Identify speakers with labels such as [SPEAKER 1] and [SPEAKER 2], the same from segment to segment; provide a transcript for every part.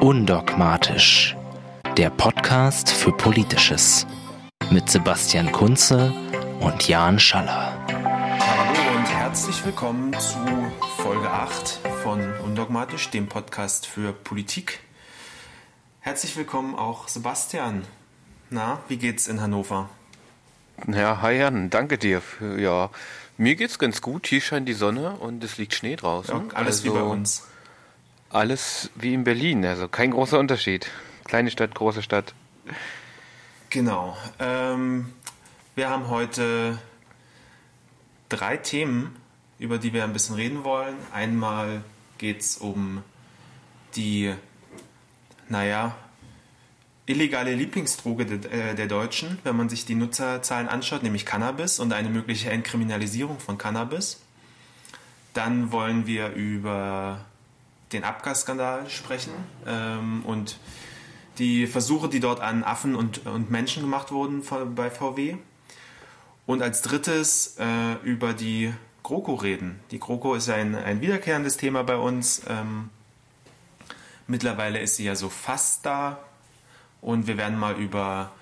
[SPEAKER 1] Undogmatisch. Der Podcast für Politisches. Mit Sebastian Kunze und Jan Schaller.
[SPEAKER 2] Hallo und herzlich willkommen zu Folge 8 von Undogmatisch, dem Podcast für Politik. Herzlich willkommen auch Sebastian. Na, wie geht's in Hannover?
[SPEAKER 3] Ja, hi Jan, danke dir. Für, ja, mir geht's ganz gut. Hier scheint die Sonne und es liegt Schnee draußen.
[SPEAKER 2] Ja, alles also, wie bei uns.
[SPEAKER 3] Alles wie in Berlin, also kein großer Unterschied. Kleine Stadt, große Stadt.
[SPEAKER 2] Genau. Ähm, wir haben heute drei Themen, über die wir ein bisschen reden wollen. Einmal geht es um die, naja, illegale Lieblingsdroge der, äh, der, Deutschen, wenn man sich die Nutzerzahlen anschaut, nämlich Cannabis und eine mögliche Entkriminalisierung von Cannabis. Dann wollen wir über den Abgasskandal sprechen ähm, und die Versuche, die dort an Affen und, und Menschen gemacht wurden bei VW. Und als drittes äh, über die GroKo reden. Die GroKo ist ein, ein wiederkehrendes Thema bei uns. Ähm, mittlerweile ist sie ja so fast da. Und wir werden mal über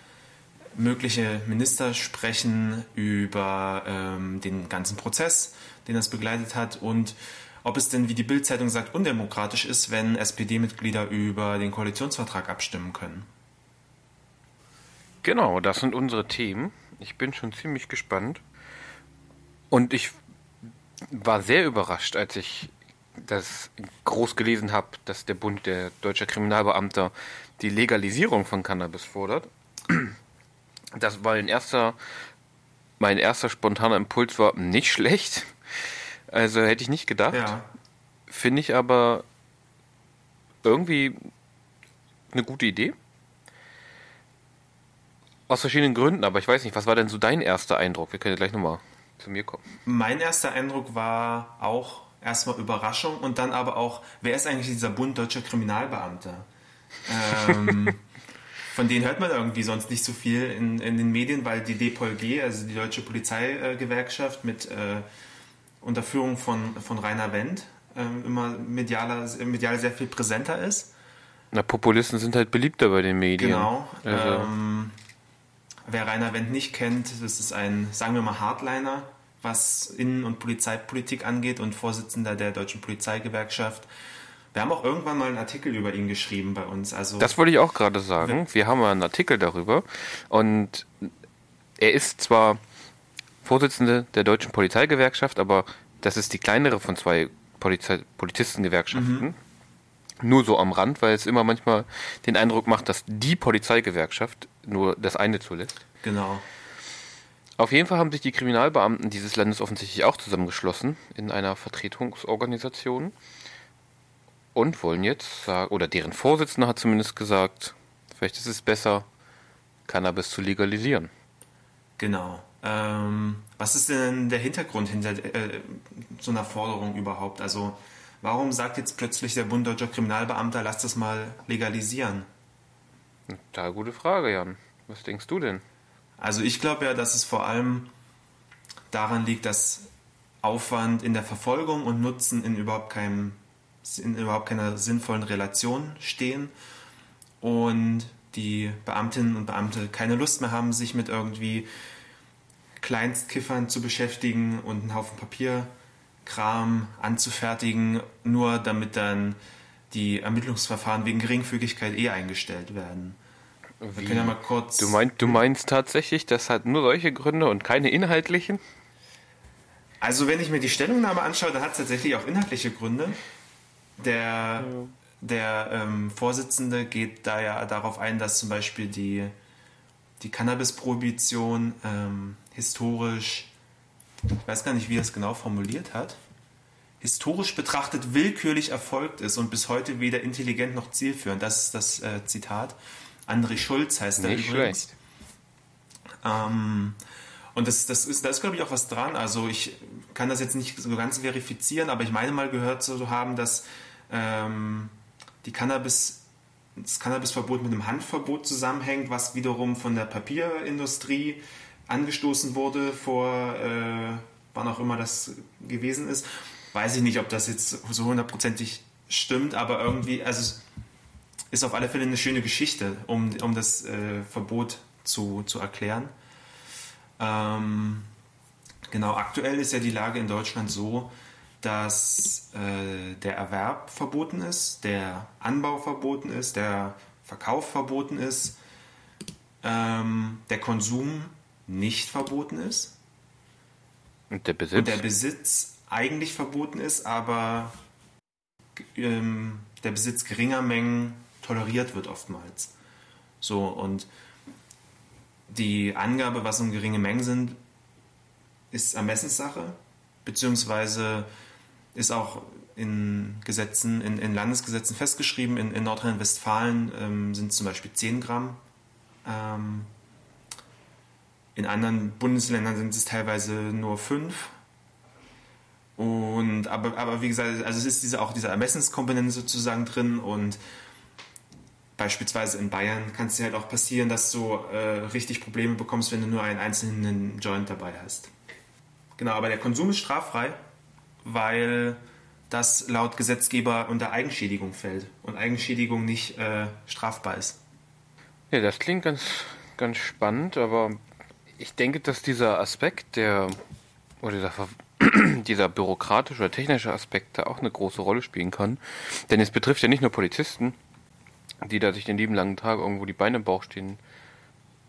[SPEAKER 2] mögliche Minister sprechen, über ähm, den ganzen Prozess, den das begleitet hat und ob es denn, wie die Bildzeitung sagt, undemokratisch ist, wenn SPD-Mitglieder über den Koalitionsvertrag abstimmen können.
[SPEAKER 3] Genau, das sind unsere Themen. Ich bin schon ziemlich gespannt. Und ich war sehr überrascht, als ich das groß gelesen habe, dass der Bund der deutscher Kriminalbeamter die Legalisierung von Cannabis fordert. Das war ein erster, mein erster spontaner Impuls war nicht schlecht. Also hätte ich nicht gedacht. Ja. Finde ich aber irgendwie eine gute Idee. Aus verschiedenen Gründen, aber ich weiß nicht, was war denn so dein erster Eindruck? Wir können ja gleich nochmal zu mir kommen.
[SPEAKER 2] Mein erster Eindruck war auch erstmal Überraschung und dann aber auch, wer ist eigentlich dieser Bund deutscher Kriminalbeamte? Ähm, von denen hört man irgendwie sonst nicht so viel in, in den Medien, weil die DPOLG, also die Deutsche Polizeigewerkschaft mit äh, unter Führung von, von Rainer Wendt äh, immer medialer, medial sehr viel präsenter ist.
[SPEAKER 3] Na, Populisten sind halt beliebter bei den Medien.
[SPEAKER 2] Genau. Also. Ähm, wer Rainer Wendt nicht kennt, das ist ein, sagen wir mal, Hardliner, was Innen- und Polizeipolitik angeht und Vorsitzender der Deutschen Polizeigewerkschaft. Wir haben auch irgendwann mal einen Artikel über ihn geschrieben bei uns. Also
[SPEAKER 3] das wollte ich auch gerade sagen. Wir haben mal einen Artikel darüber und er ist zwar Vorsitzende der Deutschen Polizeigewerkschaft, aber das ist die kleinere von zwei Polizei Polizistengewerkschaften. Mhm. Nur so am Rand, weil es immer manchmal den Eindruck macht, dass die Polizeigewerkschaft nur das eine zulässt.
[SPEAKER 2] Genau.
[SPEAKER 3] Auf jeden Fall haben sich die Kriminalbeamten dieses Landes offensichtlich auch zusammengeschlossen in einer Vertretungsorganisation und wollen jetzt sagen, oder deren Vorsitzender hat zumindest gesagt, vielleicht ist es besser, Cannabis zu legalisieren.
[SPEAKER 2] Genau. Ähm, was ist denn der Hintergrund hinter äh, so einer Forderung überhaupt? Also warum sagt jetzt plötzlich der Bund Deutscher Kriminalbeamter, lass das mal legalisieren?
[SPEAKER 3] Da gute Frage, Jan. Was denkst du denn?
[SPEAKER 2] Also ich glaube ja, dass es vor allem daran liegt, dass Aufwand in der Verfolgung und Nutzen in überhaupt keinem in überhaupt keiner sinnvollen Relation stehen und die Beamtinnen und Beamte keine Lust mehr haben, sich mit irgendwie Kleinstkiffern zu beschäftigen und einen Haufen Papierkram anzufertigen, nur damit dann die Ermittlungsverfahren wegen Geringfügigkeit eh eingestellt werden.
[SPEAKER 3] Wir können ja mal kurz. Du, mein, du meinst tatsächlich, das hat nur solche Gründe und keine inhaltlichen?
[SPEAKER 2] Also, wenn ich mir die Stellungnahme anschaue, dann hat es tatsächlich auch inhaltliche Gründe. Der, der ähm, Vorsitzende geht da ja darauf ein, dass zum Beispiel die, die Cannabis-Prohibition ähm, historisch, ich weiß gar nicht, wie er es genau formuliert hat, historisch betrachtet willkürlich erfolgt ist und bis heute weder intelligent noch zielführend. Das ist das äh, Zitat. André Schulz heißt er übrigens. Schlecht. Ähm, und das, das ist, da ist, glaube ich, auch was dran. Also ich kann das jetzt nicht so ganz verifizieren, aber ich meine mal gehört zu haben, dass ähm, die Cannabis, das Cannabisverbot mit einem Handverbot zusammenhängt, was wiederum von der Papierindustrie angestoßen wurde vor, äh, wann auch immer das gewesen ist. Weiß ich nicht, ob das jetzt so hundertprozentig stimmt, aber irgendwie, also ist auf alle Fälle eine schöne Geschichte, um, um das äh, Verbot zu, zu erklären. Ähm, genau, aktuell ist ja die Lage in Deutschland so, dass äh, der Erwerb verboten ist, der Anbau verboten ist, der Verkauf verboten ist, ähm, der Konsum nicht verboten ist.
[SPEAKER 3] Und der Besitz?
[SPEAKER 2] Und der Besitz eigentlich verboten ist, aber ähm, der Besitz geringer Mengen toleriert wird oftmals. So, und die Angabe, was um geringe Mengen sind, ist Ermessenssache, beziehungsweise ist auch in Gesetzen, in, in Landesgesetzen festgeschrieben. In, in Nordrhein-Westfalen ähm, sind zum Beispiel 10 Gramm ähm, in anderen Bundesländern sind es teilweise nur fünf. Und aber, aber wie gesagt, also es ist diese, auch diese Ermessenskomponente sozusagen drin und beispielsweise in Bayern kann es dir halt auch passieren, dass du äh, richtig Probleme bekommst, wenn du nur einen einzelnen Joint dabei hast. Genau, aber der Konsum ist straffrei, weil das laut Gesetzgeber unter Eigenschädigung fällt und Eigenschädigung nicht äh, strafbar ist.
[SPEAKER 3] Ja, das klingt ganz, ganz spannend, aber ich denke, dass dieser Aspekt, der oder dieser, dieser bürokratische oder technische Aspekt da auch eine große Rolle spielen kann. Denn es betrifft ja nicht nur Polizisten, die da sich den lieben langen Tag irgendwo die Beine im Bauch stehen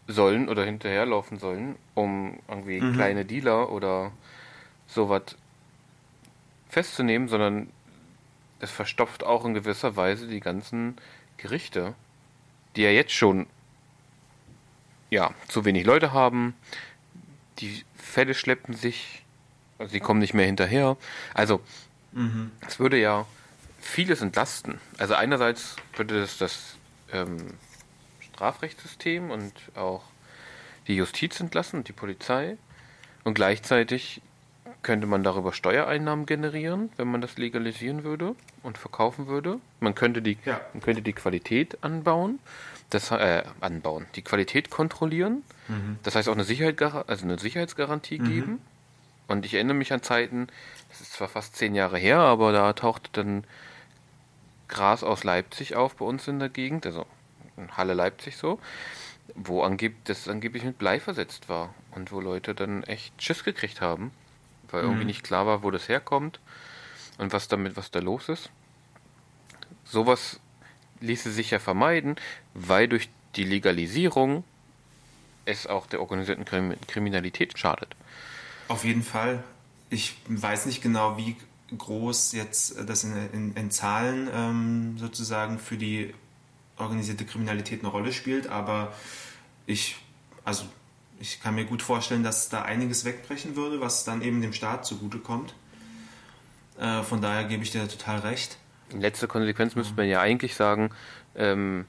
[SPEAKER 3] sollen oder hinterherlaufen sollen, um irgendwie mhm. kleine Dealer oder sowas festzunehmen, sondern es verstopft auch in gewisser Weise die ganzen Gerichte, die ja jetzt schon ja, zu wenig Leute haben. Die Fälle schleppen sich, also sie kommen nicht mehr hinterher. Also, mhm. es würde ja vieles entlasten. Also einerseits würde das das ähm, Strafrechtssystem und auch die Justiz entlassen die Polizei. Und gleichzeitig könnte man darüber Steuereinnahmen generieren, wenn man das legalisieren würde und verkaufen würde. Man könnte die, ja. man könnte die Qualität anbauen, das, äh, anbauen, die Qualität kontrollieren. Mhm. Das heißt auch eine, Sicherheit, also eine Sicherheitsgarantie mhm. geben. Und ich erinnere mich an Zeiten, das ist zwar fast zehn Jahre her, aber da tauchte dann Gras aus Leipzig auf bei uns in der Gegend, also in Halle Leipzig so, wo angeb das angeblich mit Blei versetzt war und wo Leute dann echt Schiss gekriegt haben weil irgendwie mhm. nicht klar war, wo das herkommt und was damit, was da los ist. Sowas ließe sich ja vermeiden, weil durch die Legalisierung es auch der organisierten Kriminalität schadet.
[SPEAKER 2] Auf jeden Fall. Ich weiß nicht genau, wie groß jetzt das in, in, in Zahlen ähm, sozusagen für die organisierte Kriminalität eine Rolle spielt, aber ich, also ich kann mir gut vorstellen, dass da einiges wegbrechen würde, was dann eben dem Staat zugutekommt. Äh, von daher gebe ich dir total recht.
[SPEAKER 3] In letzter Konsequenz müsste man ja eigentlich sagen, ähm,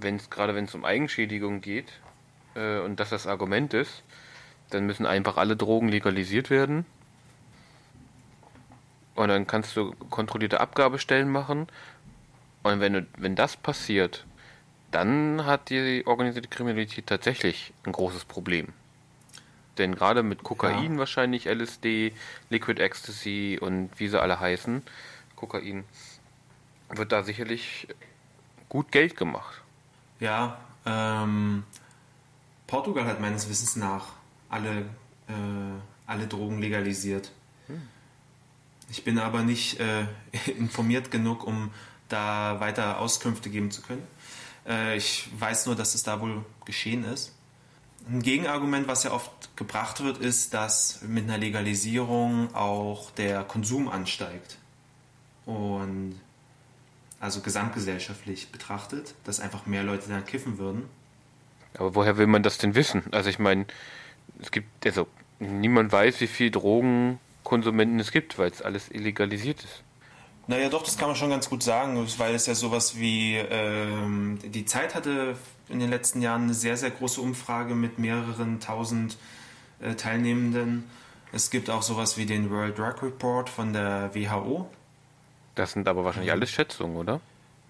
[SPEAKER 3] wenn es gerade wenn es um Eigenschädigung geht äh, und das das Argument ist, dann müssen einfach alle Drogen legalisiert werden. Und dann kannst du kontrollierte Abgabestellen machen. Und wenn, wenn das passiert, dann hat die organisierte Kriminalität tatsächlich ein großes Problem. Denn gerade mit Kokain ja. wahrscheinlich, LSD, Liquid Ecstasy und wie sie alle heißen, Kokain, wird da sicherlich gut Geld gemacht.
[SPEAKER 2] Ja, ähm, Portugal hat meines Wissens nach alle, äh, alle Drogen legalisiert. Hm. Ich bin aber nicht äh, informiert genug, um da weiter Auskünfte geben zu können. Äh, ich weiß nur, dass es da wohl geschehen ist. Ein Gegenargument, was ja oft gebracht wird, ist, dass mit einer Legalisierung auch der Konsum ansteigt. Und also gesamtgesellschaftlich betrachtet, dass einfach mehr Leute dann kiffen würden.
[SPEAKER 3] Aber woher will man das denn wissen? Also ich meine, es gibt, also niemand weiß, wie viele Drogenkonsumenten es gibt, weil es alles illegalisiert ist.
[SPEAKER 2] Naja, doch, das kann man schon ganz gut sagen, weil es ja sowas wie, ähm, die Zeit hatte in den letzten Jahren eine sehr, sehr große Umfrage mit mehreren tausend äh, Teilnehmenden. Es gibt auch sowas wie den World Drug Report von der WHO.
[SPEAKER 3] Das sind aber wahrscheinlich alles Schätzungen, oder?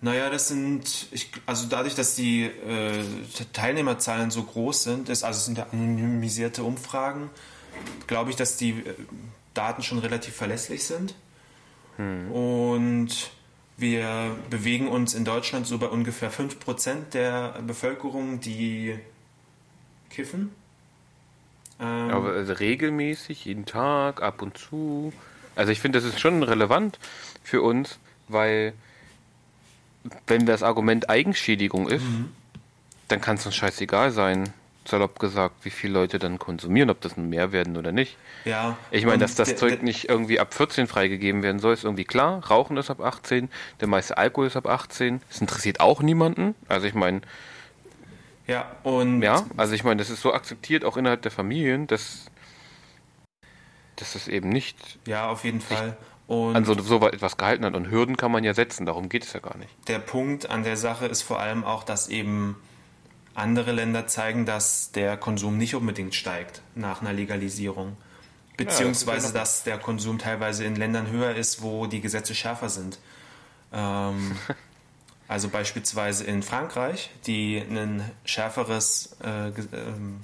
[SPEAKER 2] Naja, das sind, ich, also dadurch, dass die äh, Teilnehmerzahlen so groß sind, ist, also es sind ja anonymisierte Umfragen, glaube ich, dass die äh, Daten schon relativ verlässlich sind. Hm. Und wir bewegen uns in Deutschland so bei ungefähr 5% der Bevölkerung, die kiffen.
[SPEAKER 3] Ähm, Aber also regelmäßig, jeden Tag, ab und zu. Also ich finde, das ist schon relevant für uns, weil wenn das Argument Eigenschädigung ist, mhm. dann kann es uns scheißegal sein, salopp gesagt, wie viele Leute dann konsumieren, ob das nun mehr werden oder nicht.
[SPEAKER 2] Ja.
[SPEAKER 3] Ich meine, dass das der, Zeug der, nicht irgendwie ab 14 freigegeben werden soll, ist irgendwie klar. Rauchen ist ab 18, der meiste Alkohol ist ab 18. Das interessiert auch niemanden. Also ich meine.
[SPEAKER 2] Ja, und.
[SPEAKER 3] Ja, also ich meine, das ist so akzeptiert auch innerhalb der Familien, dass. dass es eben nicht.
[SPEAKER 2] Ja, auf jeden Fall.
[SPEAKER 3] Und an so, so etwas gehalten hat. Und Hürden kann man ja setzen, darum geht es ja gar nicht.
[SPEAKER 2] Der Punkt an der Sache ist vor allem auch, dass eben andere Länder zeigen, dass der Konsum nicht unbedingt steigt nach einer Legalisierung. Beziehungsweise, ja, das dass der Konsum teilweise in Ländern höher ist, wo die Gesetze schärfer sind. Ähm, also beispielsweise in Frankreich, die ein schärferes äh, ähm,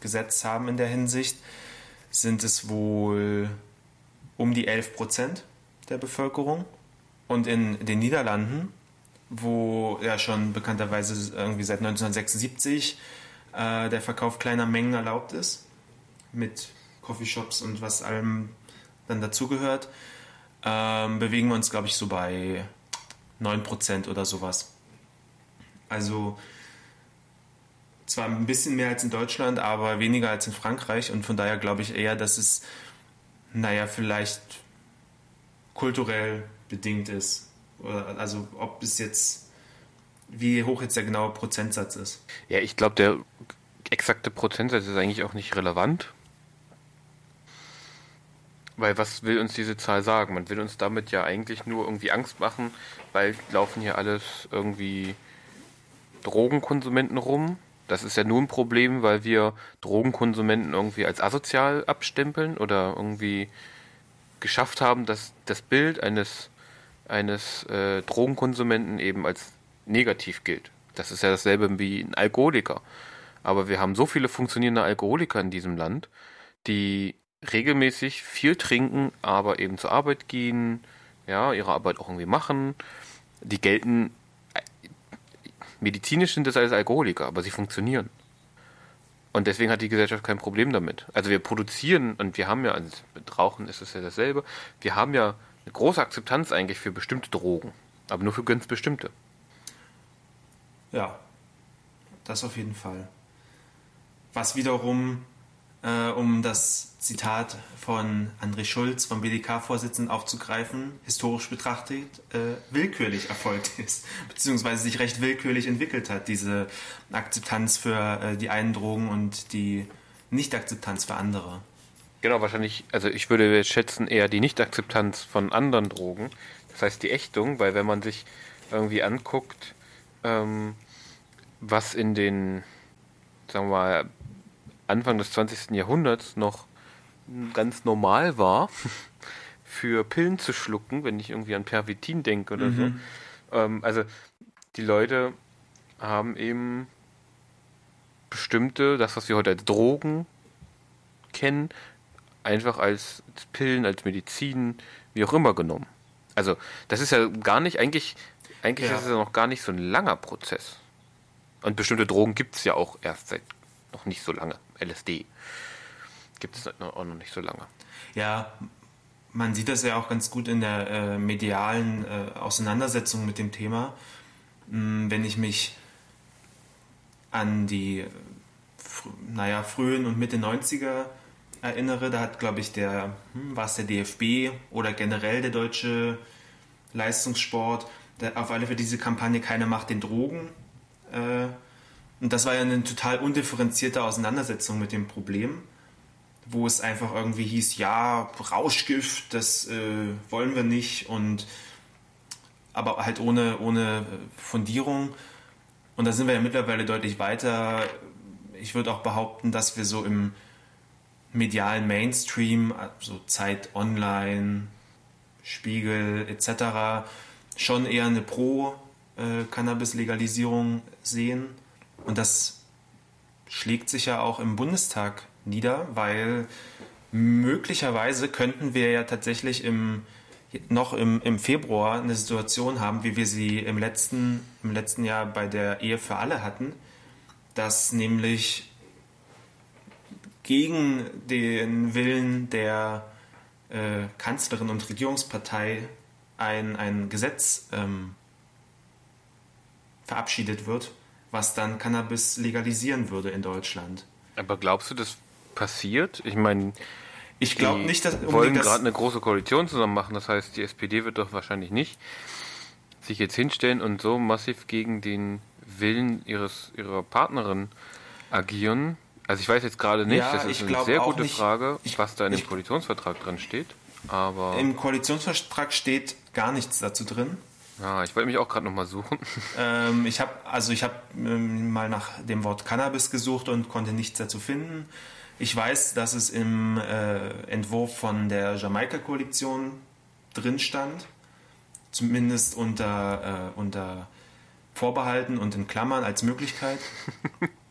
[SPEAKER 2] Gesetz haben in der Hinsicht, sind es wohl um die 11 Prozent der Bevölkerung. Und in den Niederlanden wo ja schon bekannterweise irgendwie seit 1976 äh, der Verkauf kleiner Mengen erlaubt ist, mit Coffeeshops und was allem dann dazugehört, ähm, bewegen wir uns, glaube ich, so bei 9% oder sowas. Also zwar ein bisschen mehr als in Deutschland, aber weniger als in Frankreich und von daher glaube ich eher, dass es, naja, vielleicht kulturell bedingt ist also ob es jetzt, wie hoch jetzt der genaue Prozentsatz ist.
[SPEAKER 3] Ja, ich glaube, der exakte Prozentsatz ist eigentlich auch nicht relevant. Weil was will uns diese Zahl sagen? Man will uns damit ja eigentlich nur irgendwie Angst machen, weil laufen hier alles irgendwie Drogenkonsumenten rum. Das ist ja nur ein Problem, weil wir Drogenkonsumenten irgendwie als asozial abstempeln oder irgendwie geschafft haben, dass das Bild eines eines äh, Drogenkonsumenten eben als negativ gilt. Das ist ja dasselbe wie ein Alkoholiker. Aber wir haben so viele funktionierende Alkoholiker in diesem Land, die regelmäßig viel trinken, aber eben zur Arbeit gehen, ja, ihre Arbeit auch irgendwie machen. Die gelten, äh, medizinisch sind das als Alkoholiker, aber sie funktionieren. Und deswegen hat die Gesellschaft kein Problem damit. Also wir produzieren und wir haben ja, also mit Rauchen ist es ja dasselbe, wir haben ja eine große Akzeptanz eigentlich für bestimmte Drogen, aber nur für ganz bestimmte.
[SPEAKER 2] Ja, das auf jeden Fall. Was wiederum, äh, um das Zitat von André Schulz, vom BDK-Vorsitzenden aufzugreifen, historisch betrachtet, äh, willkürlich erfolgt ist, beziehungsweise sich recht willkürlich entwickelt hat, diese Akzeptanz für äh, die einen Drogen und die Nicht-Akzeptanz für andere.
[SPEAKER 3] Genau, wahrscheinlich, also ich würde schätzen eher die Nicht-Akzeptanz von anderen Drogen. Das heißt die Ächtung, weil wenn man sich irgendwie anguckt, ähm, was in den, sagen wir mal, Anfang des 20. Jahrhunderts noch ganz normal war, für Pillen zu schlucken, wenn ich irgendwie an Pervitin denke oder mhm. so. Ähm, also die Leute haben eben bestimmte, das was wir heute als Drogen kennen, einfach als Pillen, als Medizin, wie auch immer genommen. Also das ist ja gar nicht, eigentlich, eigentlich ja. ist es ja noch gar nicht so ein langer Prozess. Und bestimmte Drogen gibt es ja auch erst seit noch nicht so lange. LSD gibt es auch noch nicht so lange.
[SPEAKER 2] Ja, man sieht das ja auch ganz gut in der äh, medialen äh, Auseinandersetzung mit dem Thema. Hm, wenn ich mich an die fr naja, frühen und Mitte 90er erinnere, da hat, glaube ich, der, hm, war es der DFB oder generell der deutsche Leistungssport, der, auf alle Fälle diese Kampagne Keine Macht den Drogen. Äh, und das war ja eine total undifferenzierte Auseinandersetzung mit dem Problem, wo es einfach irgendwie hieß, ja, Rauschgift, das äh, wollen wir nicht und aber halt ohne, ohne Fundierung. Und da sind wir ja mittlerweile deutlich weiter. Ich würde auch behaupten, dass wir so im medialen Mainstream, also Zeit Online, Spiegel etc., schon eher eine Pro äh, Cannabis-Legalisierung sehen. Und das schlägt sich ja auch im Bundestag nieder, weil möglicherweise könnten wir ja tatsächlich im, noch im, im Februar eine Situation haben, wie wir sie im letzten, im letzten Jahr bei der Ehe für alle hatten, dass nämlich gegen den Willen der äh, Kanzlerin und Regierungspartei ein, ein Gesetz ähm, verabschiedet wird, was dann Cannabis legalisieren würde in Deutschland.
[SPEAKER 3] Aber glaubst du, das passiert? Ich meine,
[SPEAKER 2] ich glaube nicht, dass
[SPEAKER 3] wir wollen gerade eine große Koalition zusammen machen. Das heißt, die SPD wird doch wahrscheinlich nicht sich jetzt hinstellen und so massiv gegen den Willen ihres ihrer Partnerin agieren. Also ich weiß jetzt gerade nicht, ja, das ist eine sehr gute nicht, Frage, was da in dem ich, Koalitionsvertrag drin steht. Aber
[SPEAKER 2] Im Koalitionsvertrag steht gar nichts dazu drin.
[SPEAKER 3] Ja, ich wollte mich auch gerade nochmal suchen.
[SPEAKER 2] Ähm, ich habe also ich habe ähm, mal nach dem Wort Cannabis gesucht und konnte nichts dazu finden. Ich weiß, dass es im äh, Entwurf von der Jamaika-Koalition drin stand, zumindest unter, äh, unter Vorbehalten und in Klammern als Möglichkeit.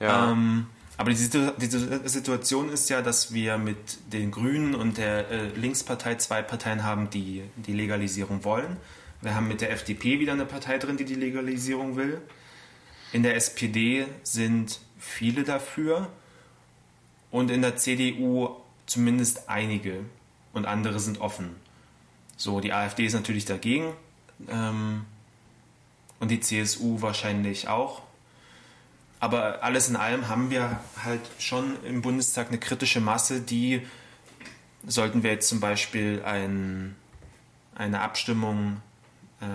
[SPEAKER 2] ja. Ähm, aber die, die, Situation ist ja, dass wir mit den Grünen und der äh, Linkspartei zwei Parteien haben, die die Legalisierung wollen. Wir haben mit der FDP wieder eine Partei drin, die die Legalisierung will. In der SPD sind viele dafür und in der CDU zumindest einige und andere sind offen. So, die AfD ist natürlich dagegen ähm, und die CSU wahrscheinlich auch. Aber alles in allem haben wir halt schon im Bundestag eine kritische Masse, die, sollten wir jetzt zum Beispiel ein, eine Abstimmung äh,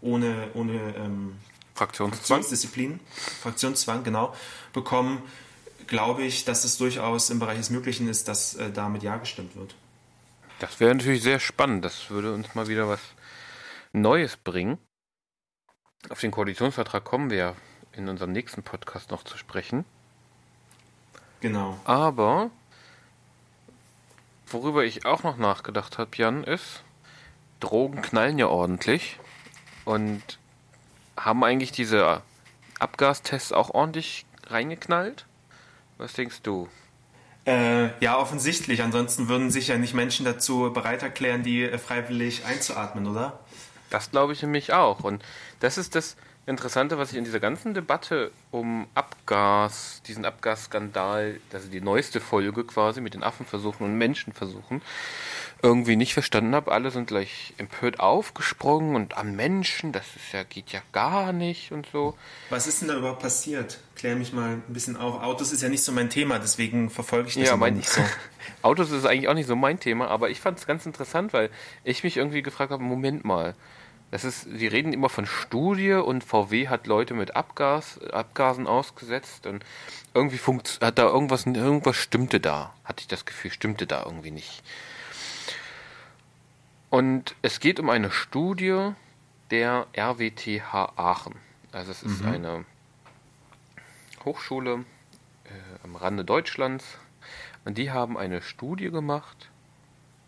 [SPEAKER 2] ohne, ohne ähm,
[SPEAKER 3] Fraktionszwang.
[SPEAKER 2] Fraktionsdisziplin, Fraktionszwang, genau, bekommen, glaube ich, dass es durchaus im Bereich des Möglichen ist, dass äh, damit Ja gestimmt wird.
[SPEAKER 3] Das wäre natürlich sehr spannend. Das würde uns mal wieder was Neues bringen. Auf den Koalitionsvertrag kommen wir in unserem nächsten Podcast noch zu sprechen.
[SPEAKER 2] Genau.
[SPEAKER 3] Aber worüber ich auch noch nachgedacht habe, Jan, ist, Drogen knallen ja ordentlich und haben eigentlich diese Abgastests auch ordentlich reingeknallt? Was denkst du?
[SPEAKER 2] Äh, ja, offensichtlich. Ansonsten würden sich ja nicht Menschen dazu bereit erklären, die äh, freiwillig einzuatmen, oder?
[SPEAKER 3] Das glaube ich nämlich auch. Und das ist das, Interessante, was ich in dieser ganzen Debatte um Abgas, diesen Abgasskandal, also die neueste Folge quasi mit den Affenversuchen und Menschenversuchen, irgendwie nicht verstanden habe. Alle sind gleich empört aufgesprungen und am Menschen, das ist ja, geht ja gar nicht und so.
[SPEAKER 2] Was ist denn da überhaupt passiert? Klär mich mal ein bisschen auf. Autos ist ja nicht so mein Thema, deswegen verfolge ich das
[SPEAKER 3] ja, mein, nicht so. Autos ist eigentlich auch nicht so mein Thema, aber ich fand es ganz interessant, weil ich mich irgendwie gefragt habe, Moment mal, das ist, die reden immer von Studie und VW hat Leute mit Abgas, Abgasen ausgesetzt und irgendwie funkt, hat da irgendwas, irgendwas stimmte da, hatte ich das Gefühl, stimmte da irgendwie nicht. Und es geht um eine Studie der RWTH Aachen. Also es ist mhm. eine Hochschule äh, am Rande Deutschlands und die haben eine Studie gemacht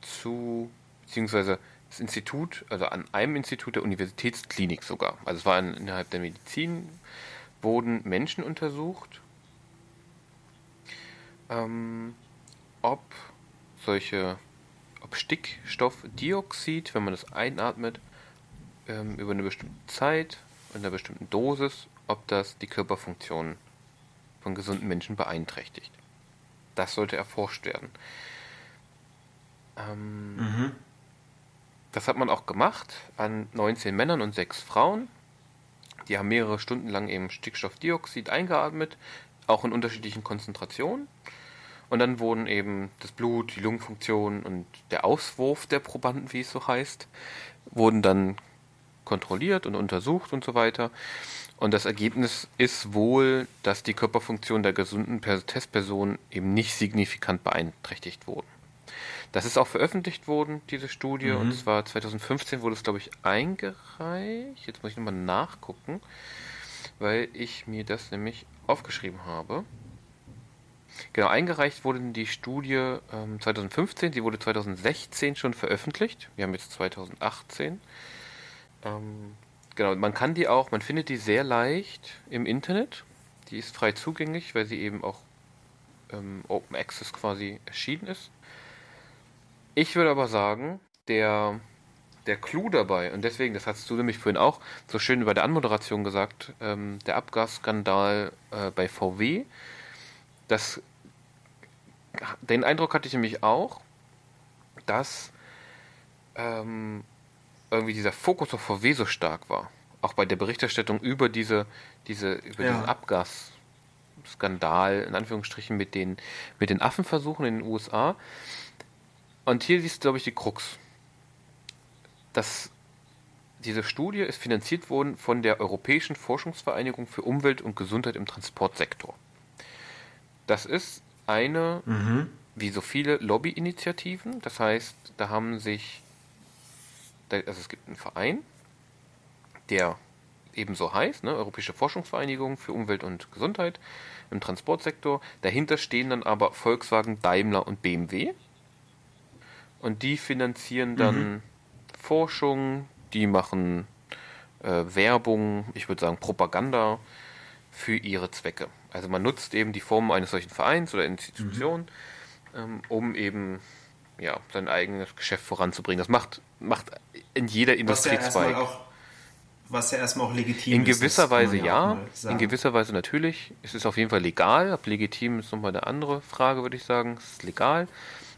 [SPEAKER 3] zu, beziehungsweise das Institut, also an einem Institut der Universitätsklinik sogar, also es war in, innerhalb der Medizin, wurden Menschen untersucht, ähm, ob solche, ob Stickstoffdioxid, wenn man das einatmet, ähm, über eine bestimmte Zeit, in einer bestimmten Dosis, ob das die Körperfunktion von gesunden Menschen beeinträchtigt. Das sollte erforscht werden. Ähm, mhm. Das hat man auch gemacht an 19 Männern und 6 Frauen. Die haben mehrere Stunden lang eben Stickstoffdioxid eingeatmet, auch in unterschiedlichen Konzentrationen. Und dann wurden eben das Blut, die Lungenfunktion und der Auswurf der Probanden, wie es so heißt, wurden dann kontrolliert und untersucht und so weiter. Und das Ergebnis ist wohl, dass die Körperfunktion der gesunden Testpersonen eben nicht signifikant beeinträchtigt wurden. Das ist auch veröffentlicht worden, diese Studie, mhm. und zwar 2015 wurde es, glaube ich, eingereicht. Jetzt muss ich nochmal nachgucken, weil ich mir das nämlich aufgeschrieben habe. Genau, eingereicht wurde die Studie ähm, 2015, sie wurde 2016 schon veröffentlicht. Wir haben jetzt 2018. Ähm, Genau, man kann die auch, man findet die sehr leicht im Internet. Die ist frei zugänglich, weil sie eben auch ähm, Open Access quasi erschienen ist. Ich würde aber sagen, der, der Clou dabei, und deswegen, das hast du nämlich vorhin auch so schön bei der Anmoderation gesagt, ähm, der Abgasskandal äh, bei VW, das, den Eindruck hatte ich nämlich auch, dass ähm, irgendwie dieser Fokus auf VW so stark war. Auch bei der Berichterstattung über diese, diese, über
[SPEAKER 2] Ja.
[SPEAKER 3] diesen Abgasskandal, in Anführungsstrichen, mit den, mit den Affenversuchen in den USA. Und hier siehst du, glaube ich, die Krux. Das, diese Studie ist finanziert worden von der Europäischen Forschungsvereinigung für Umwelt und Gesundheit im Transportsektor. Das ist eine, wie so viele Lobbyinitiativen. Das heißt, da haben sich, also es gibt einen Verein, der ebenso heißt, ne, Europäische Forschungsvereinigung für Umwelt und Gesundheit im Transportsektor. Dahinter stehen dann aber Volkswagen, Daimler und BMW. Und die finanzieren dann Forschung, die machen äh, Werbung, ich würde sagen Propaganda für ihre Zwecke. Also man nutzt eben die Form eines solchen Vereins oder Institution, ähm, um eben ja, sein eigenes Geschäft voranzubringen. Das macht, macht in jeder
[SPEAKER 2] Was ja
[SPEAKER 3] Industriezweig.
[SPEAKER 2] erstmal auch, was ja erstmal auch legitim
[SPEAKER 3] In
[SPEAKER 2] ist.
[SPEAKER 3] gewisser
[SPEAKER 2] kann man
[SPEAKER 3] Weise ja,
[SPEAKER 2] mal
[SPEAKER 3] in gewisser Weise natürlich. Es ist auf jeden Fall legal. Ob legitim ist nochmal eine andere Frage, würde ich sagen. Es ist legal.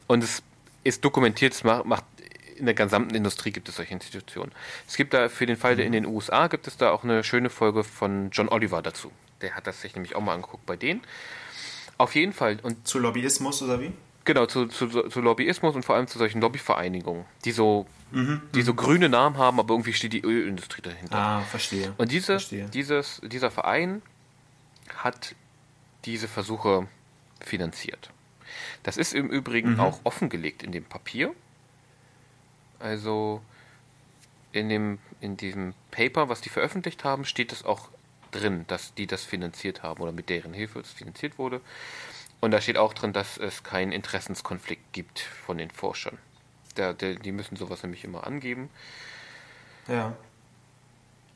[SPEAKER 3] Und es ist dokumentiert, es macht, macht in der gesamten Industrie gibt es solche Institutionen. Es gibt da für den Fall in den USA gibt es da auch eine schöne Folge von John Oliver dazu. Der hat das sich nämlich auch mal angeguckt bei denen. Auf jeden Fall. Und
[SPEAKER 2] Zu Lobbyismus oder wie?
[SPEAKER 3] Genau, zu, zu, zu Lobbyismus und vor allem zu solchen Lobbyvereinigungen, die so,
[SPEAKER 2] Mhm,
[SPEAKER 3] die so grüne Namen haben, aber irgendwie steht die Ölindustrie dahinter.
[SPEAKER 2] Ah, verstehe.
[SPEAKER 3] Und diese,
[SPEAKER 2] Verstehe.
[SPEAKER 3] dieses, dieser Verein hat diese Versuche finanziert. Das ist im Übrigen
[SPEAKER 2] Mhm.
[SPEAKER 3] auch offengelegt in dem Papier. Also in, dem, in diesem Paper, was die veröffentlicht haben, steht es auch drin, dass die das finanziert haben oder mit deren Hilfe es finanziert wurde. Und da steht auch drin, dass es keinen Interessenskonflikt gibt von den Forschern. Da, der, die müssen sowas nämlich immer angeben.
[SPEAKER 2] Ja.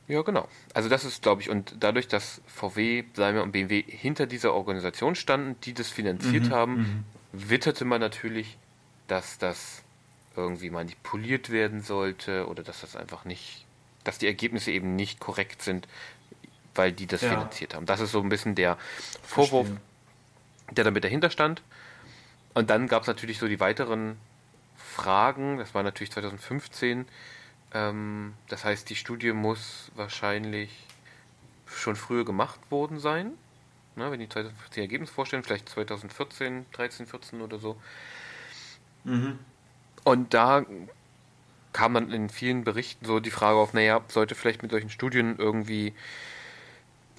[SPEAKER 3] Ja, genau. Also das ist, glaube ich, und dadurch, dass VW, Daimler und BMW hinter dieser Organisation standen, die das finanziert haben, witterte man natürlich, dass das irgendwie manipuliert werden sollte oder dass das einfach nicht, dass die Ergebnisse eben nicht korrekt sind, weil die das
[SPEAKER 2] Ja.
[SPEAKER 3] finanziert haben. Das ist so ein bisschen der Vorwurf,
[SPEAKER 2] Verstehe.
[SPEAKER 3] der damit dahinter stand. Und dann gab es natürlich so die weiteren Fragen. Das war natürlich 2015. Ähm, das heißt, die Studie muss wahrscheinlich schon früher gemacht worden sein. Ne, wenn die 2015 Ergebnisse vorstellen, vielleicht 2014, 13, 14 oder so.
[SPEAKER 2] Mhm.
[SPEAKER 3] Und da kam dann in vielen Berichten so die Frage auf, naja, sollte vielleicht mit solchen Studien irgendwie,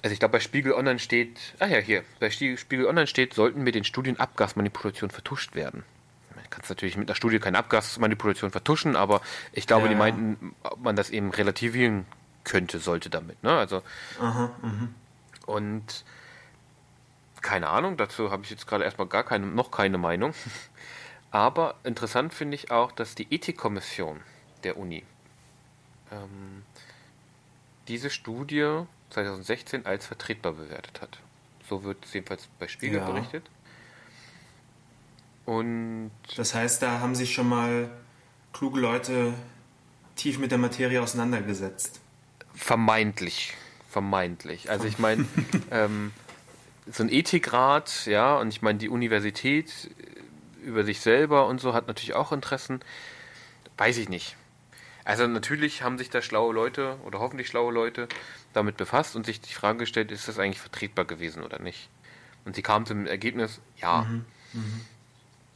[SPEAKER 3] also ich glaube bei Spiegel Online steht, ah ja, hier, bei Spiegel Online steht, sollten mit den Studien Abgasmanipulation vertuscht werden. Man kann es natürlich mit einer Studie keine Abgasmanipulation vertuschen, aber ich glaube,
[SPEAKER 2] Ja,
[SPEAKER 3] die meinten, ob man das eben relativieren könnte, sollte damit. Ne? Also,
[SPEAKER 2] Aha, mhm.
[SPEAKER 3] und keine Ahnung, dazu habe ich jetzt gerade erstmal gar keine, noch keine Meinung. Aber interessant finde ich auch, dass die Ethikkommission der Uni ähm, diese Studie 2016 als vertretbar bewertet hat. So wird es jedenfalls bei Spiegel
[SPEAKER 2] Ja.
[SPEAKER 3] berichtet. Und
[SPEAKER 2] Das heißt, da haben sich schon mal kluge Leute tief mit der Materie auseinandergesetzt.
[SPEAKER 3] vermeintlich, vermeintlich. Also ich meine, ähm, so ein Ethikrat, ja, und ich meine, die Universität äh, über sich selber und so hat natürlich auch Interessen. Weiß ich nicht. Also natürlich haben sich da schlaue Leute oder hoffentlich schlaue Leute damit befasst und sich die Frage gestellt, ist das eigentlich vertretbar gewesen oder nicht? Und sie kamen zum Ergebnis, ja.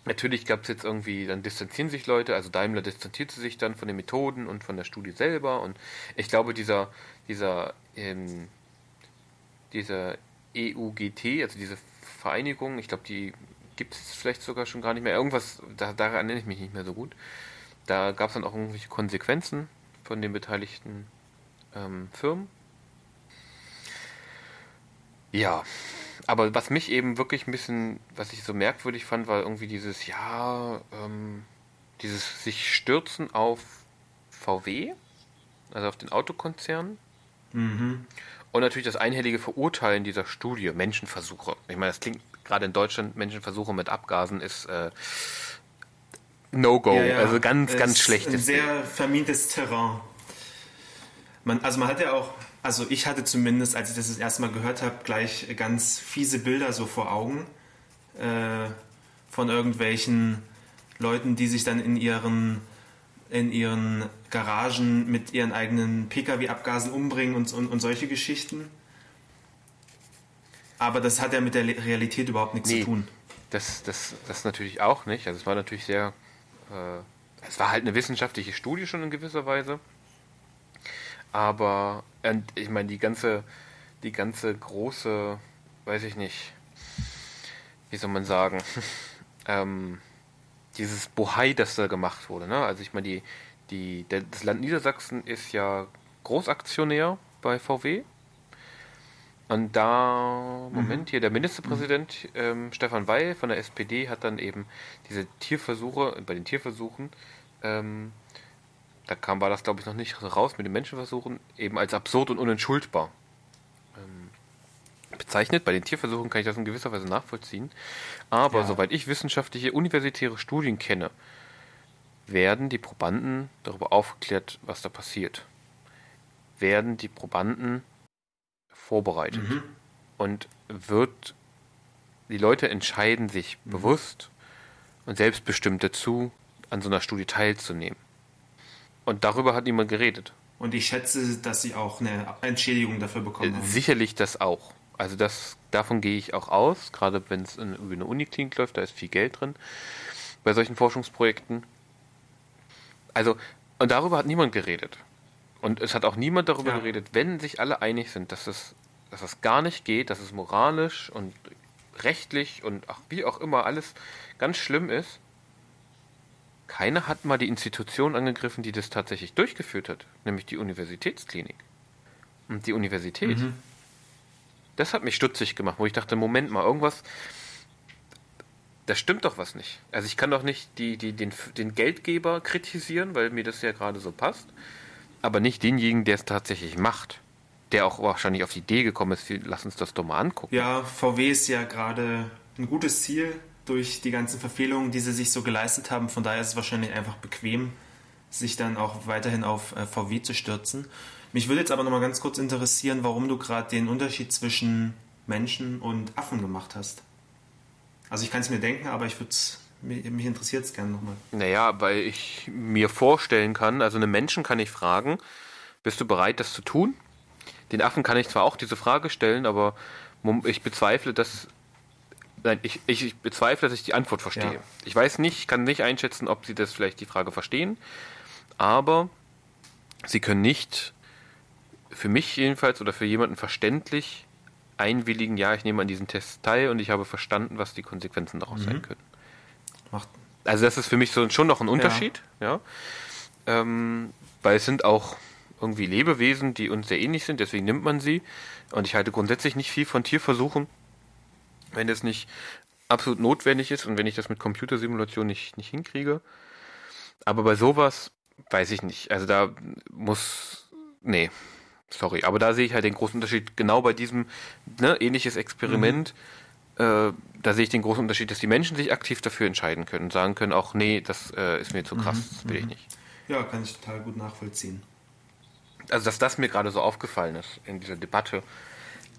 [SPEAKER 3] Natürlich gab es jetzt irgendwie, dann distanzieren sich Leute, also Daimler distanzierte sich dann von den Methoden und von der Studie selber und ich glaube, dieser, dieser, ähm, dieser EUGT, also diese Vereinigung, ich glaube, die gibt es vielleicht sogar schon gar nicht mehr. Irgendwas, da, daran erinnere ich mich nicht mehr so gut. Da gab es dann auch irgendwelche Konsequenzen von den beteiligten ähm, Firmen. Ja, aber was mich eben wirklich ein bisschen, was ich so merkwürdig fand, war irgendwie dieses, ja, ähm, dieses sich stürzen auf VW, also auf den Autokonzern, Und natürlich das einhellige Verurteilen dieser Studie, Menschenversuche. Ich meine, das klingt gerade in Deutschland, Menschenversuche mit Abgasen ist äh, No-Go.
[SPEAKER 2] Ja, ja.
[SPEAKER 3] Also ganz,
[SPEAKER 2] Es
[SPEAKER 3] ganz
[SPEAKER 2] ist
[SPEAKER 3] schlechtes
[SPEAKER 2] Ein sehr vermintes Terrain. Man, also man hat ja auch, also ich hatte zumindest, als ich das das erste Mal gehört habe, gleich ganz fiese Bilder so vor Augen äh, von irgendwelchen Leuten, die sich dann in ihren in ihren Garagen mit ihren eigenen Pkw-Abgasen umbringen und, und, und solche Geschichten. Aber das hat ja mit der Realität überhaupt nichts
[SPEAKER 3] Nee.
[SPEAKER 2] zu tun.
[SPEAKER 3] Das, das, das natürlich auch nicht. Also es war natürlich sehr, äh, es war halt eine wissenschaftliche Studie schon in gewisser Weise. Aber und ich meine, die ganze, die ganze große, weiß ich nicht, wie soll man sagen, ähm, dieses Bohai, das da gemacht wurde. Ne? Also ich meine, die, die, der, das Land Niedersachsen ist ja Großaktionär bei VW. Und da, Moment, hier der Ministerpräsident ähm, Stefan Weil von der SPD hat dann eben diese Tierversuche, bei den Tierversuchen, ähm, da kam, war das glaube ich noch nicht raus mit den Menschenversuchen, eben als absurd und unentschuldbar bezeichnet. Bei den Tierversuchen kann ich das in gewisser Weise nachvollziehen. Aber
[SPEAKER 2] Ja.
[SPEAKER 3] soweit ich wissenschaftliche universitäre Studien kenne, werden die Probanden darüber aufgeklärt, was da passiert. Werden die Probanden vorbereitet.
[SPEAKER 2] Mhm.
[SPEAKER 3] Und wird, die Leute entscheiden sich
[SPEAKER 2] Mhm.
[SPEAKER 3] bewusst und selbstbestimmt dazu, an so einer Studie teilzunehmen. Und darüber hat niemand geredet.
[SPEAKER 2] Und ich schätze, dass sie auch eine Entschädigung dafür bekommen haben.
[SPEAKER 3] Sicherlich das auch. Also das, davon gehe ich auch aus, gerade wenn es in- über eine Uniklinik läuft, da ist viel Geld drin bei solchen Forschungsprojekten. Also, und darüber hat niemand geredet. Und es hat auch niemand darüber
[SPEAKER 2] Ja.
[SPEAKER 3] geredet, wenn sich alle einig sind, dass es, dass das gar nicht geht, dass es moralisch und rechtlich und ach, wie auch immer alles ganz schlimm ist. Keiner hat mal die Institution angegriffen, die das tatsächlich durchgeführt hat, nämlich die Universitätsklinik. Und die Universität,
[SPEAKER 2] Mhm.
[SPEAKER 3] Das hat mich stutzig gemacht, wo ich dachte, Moment mal, irgendwas, da stimmt doch was nicht. Also ich kann doch nicht die, die, den, den Geldgeber kritisieren, weil mir das ja gerade so passt, aber nicht denjenigen, der es tatsächlich macht. Der auch wahrscheinlich auf die Idee gekommen ist, lass uns das doch mal angucken.
[SPEAKER 2] Ja, VW ist ja gerade ein gutes Ziel durch die ganzen Verfehlungen, die sie sich so geleistet haben. Von daher ist es wahrscheinlich einfach bequem, sich dann auch weiterhin auf äh, VW zu stürzen. Mich würde jetzt aber noch mal ganz kurz interessieren, warum du gerade den Unterschied zwischen Menschen und Affen gemacht hast. Also ich kann es mir denken, aber ich würde mich, mich interessiert es gerne nochmal.
[SPEAKER 3] Naja, weil ich mir vorstellen kann, also einen Menschen kann ich fragen, bist du bereit, das zu tun? Den Affen kann ich zwar auch diese Frage stellen, aber ich bezweifle, dass. Nein, ich, ich, ich bezweifle, dass ich die Antwort verstehe.
[SPEAKER 2] Ja.
[SPEAKER 3] Ich weiß nicht, kann nicht einschätzen, ob sie das vielleicht die Frage verstehen, aber sie können nicht für mich jedenfalls oder für jemanden verständlich einwilligen, ja, ich nehme an diesem Test teil und ich habe verstanden, was die Konsequenzen daraus sein können.
[SPEAKER 2] Macht,
[SPEAKER 3] Also das ist für mich so schon noch ein Unterschied, ja. Ähm, weil es sind auch irgendwie Lebewesen, die uns sehr ähnlich sind, deswegen nimmt man sie. Und ich halte grundsätzlich nicht viel von Tierversuchen, wenn es nicht absolut notwendig ist und wenn ich das mit Computersimulation nicht, nicht hinkriege. Aber bei sowas weiß ich nicht. Also da muss. Nee, sorry. Aber da sehe ich halt den großen Unterschied. Genau bei diesem ne, ähnliches Experiment, äh, da sehe ich den großen Unterschied, dass die Menschen sich aktiv dafür entscheiden können und sagen können auch, nee, das äh, ist mir zu krass, das will ich nicht.
[SPEAKER 2] ja, kann ich total gut nachvollziehen.
[SPEAKER 3] Also, dass das mir gerade so aufgefallen ist in dieser Debatte,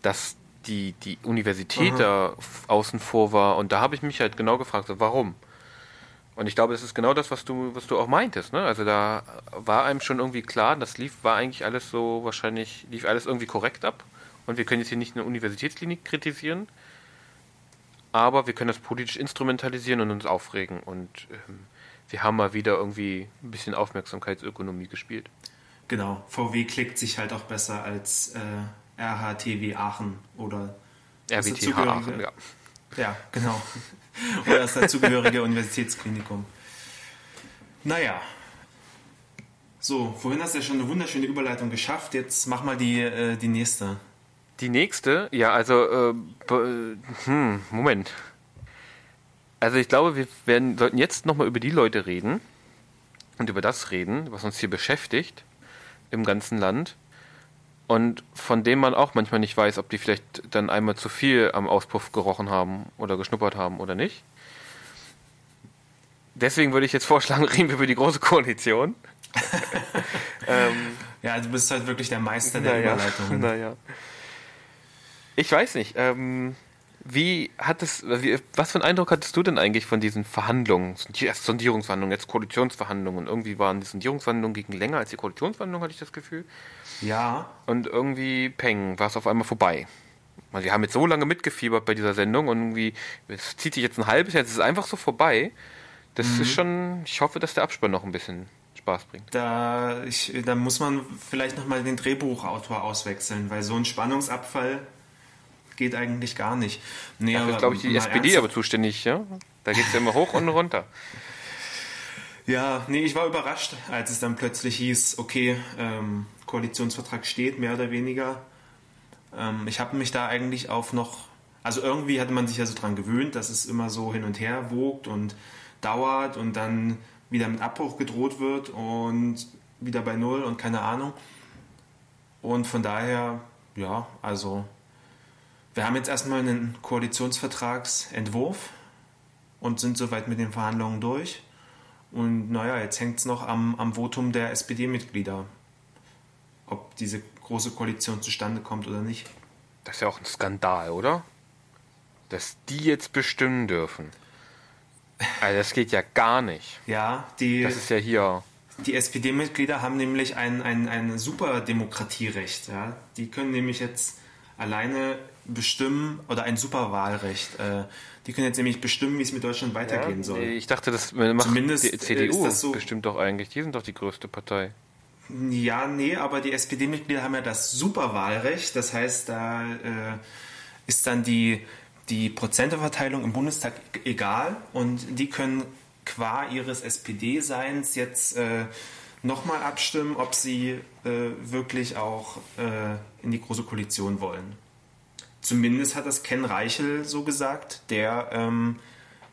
[SPEAKER 3] dass die, die Universität
[SPEAKER 2] Aha.
[SPEAKER 3] da außen vor war und da habe ich mich halt genau gefragt, so, warum? Und ich glaube, das ist genau das, was du, was du auch meintest, ne? Also da war einem schon irgendwie klar, das lief, war eigentlich alles so wahrscheinlich, lief alles irgendwie korrekt ab. Und wir können jetzt hier nicht eine Universitätsklinik kritisieren, aber wir können das politisch instrumentalisieren und uns aufregen. Und ähm, wir haben mal wieder irgendwie ein bisschen Aufmerksamkeitsökonomie gespielt.
[SPEAKER 2] Genau, VW klickt sich halt auch besser als äh, RHTW Aachen oder
[SPEAKER 3] RWTH
[SPEAKER 2] dazugehörige-
[SPEAKER 3] Aachen, ja.
[SPEAKER 2] Ja, genau. Oder das dazugehörige Universitätsklinikum. Naja. So, vorhin hast du ja schon eine wunderschöne Überleitung geschafft. Jetzt mach mal die, äh, die nächste.
[SPEAKER 3] Die nächste, ja, also, äh, hm, Moment. Also ich glaube, wir werden, sollten jetzt nochmal über die Leute reden und über das reden, was uns hier beschäftigt im ganzen Land. Und von dem man auch manchmal nicht weiß, ob die vielleicht dann einmal zu viel am Auspuff gerochen haben oder geschnuppert haben oder nicht. Deswegen würde ich jetzt vorschlagen, reden wir über die große Koalition.
[SPEAKER 2] ähm, ja, du bist halt wirklich der Meister der naja, Überleitungen.
[SPEAKER 3] Naja. Ich weiß nicht. Ähm, wie hat es, wie, was für einen Eindruck hattest du denn eigentlich von diesen Verhandlungen, erst Sondierungsverhandlungen, jetzt Koalitionsverhandlungen? Irgendwie waren die Sondierungsverhandlungen gegen länger als die Koalitionsverhandlungen, hatte ich das Gefühl.
[SPEAKER 2] Ja.
[SPEAKER 3] Und irgendwie, peng, war es auf einmal vorbei. Wir haben jetzt so lange mitgefiebert bei dieser Sendung und irgendwie, es zieht sich jetzt ein halbes Jahr, jetzt ist es einfach so vorbei. Das mhm. ist schon, ich hoffe, dass der Abspann noch ein bisschen Spaß bringt.
[SPEAKER 2] Da, ich, da muss man vielleicht nochmal den Drehbuchautor auswechseln, weil so ein Spannungsabfall geht eigentlich gar nicht.
[SPEAKER 3] Nee, Dafür ist, glaube ich, die SPD ernsthaft. aber zuständig, ja? Da geht es ja immer hoch und runter.
[SPEAKER 2] Ja, nee, ich war überrascht, als es dann plötzlich hieß, okay, ähm, Koalitionsvertrag steht, mehr oder weniger. Ähm, ich habe mich da eigentlich auf noch, also irgendwie hatte man sich ja so dran gewöhnt, dass es immer so hin und her wogt und dauert und dann wieder mit Abbruch gedroht wird und wieder bei Null und keine Ahnung. Und von daher, ja, also wir haben jetzt erstmal einen Koalitionsvertragsentwurf und sind soweit mit den Verhandlungen durch. Und naja, jetzt hängt es noch am, am Votum der SPD-Mitglieder, ob diese große Koalition zustande kommt oder nicht.
[SPEAKER 3] Das ist ja auch ein Skandal, oder? Dass die jetzt bestimmen dürfen. Also das geht ja gar nicht.
[SPEAKER 2] Ja, die.
[SPEAKER 3] Das ist ja hier.
[SPEAKER 2] Die SPD-Mitglieder haben nämlich ein, ein, ein super Demokratierecht. Ja? Die können nämlich jetzt alleine bestimmen oder ein Superwahlrecht. Äh, die können jetzt nämlich bestimmen, wie es mit Deutschland weitergehen ja, soll.
[SPEAKER 3] Ich dachte, das macht Zumindest die CDU das so, bestimmt doch eigentlich. Die sind doch die größte Partei.
[SPEAKER 2] Ja, nee, aber die SPD-Mitglieder haben ja das Superwahlrecht. Das heißt, da äh, ist dann die, die Prozenteverteilung im Bundestag egal und die können qua ihres SPD-Seins jetzt äh, nochmal abstimmen, ob sie äh, wirklich auch äh, in die Große Koalition wollen. Zumindest hat das Ken Reichel so gesagt, der, ähm,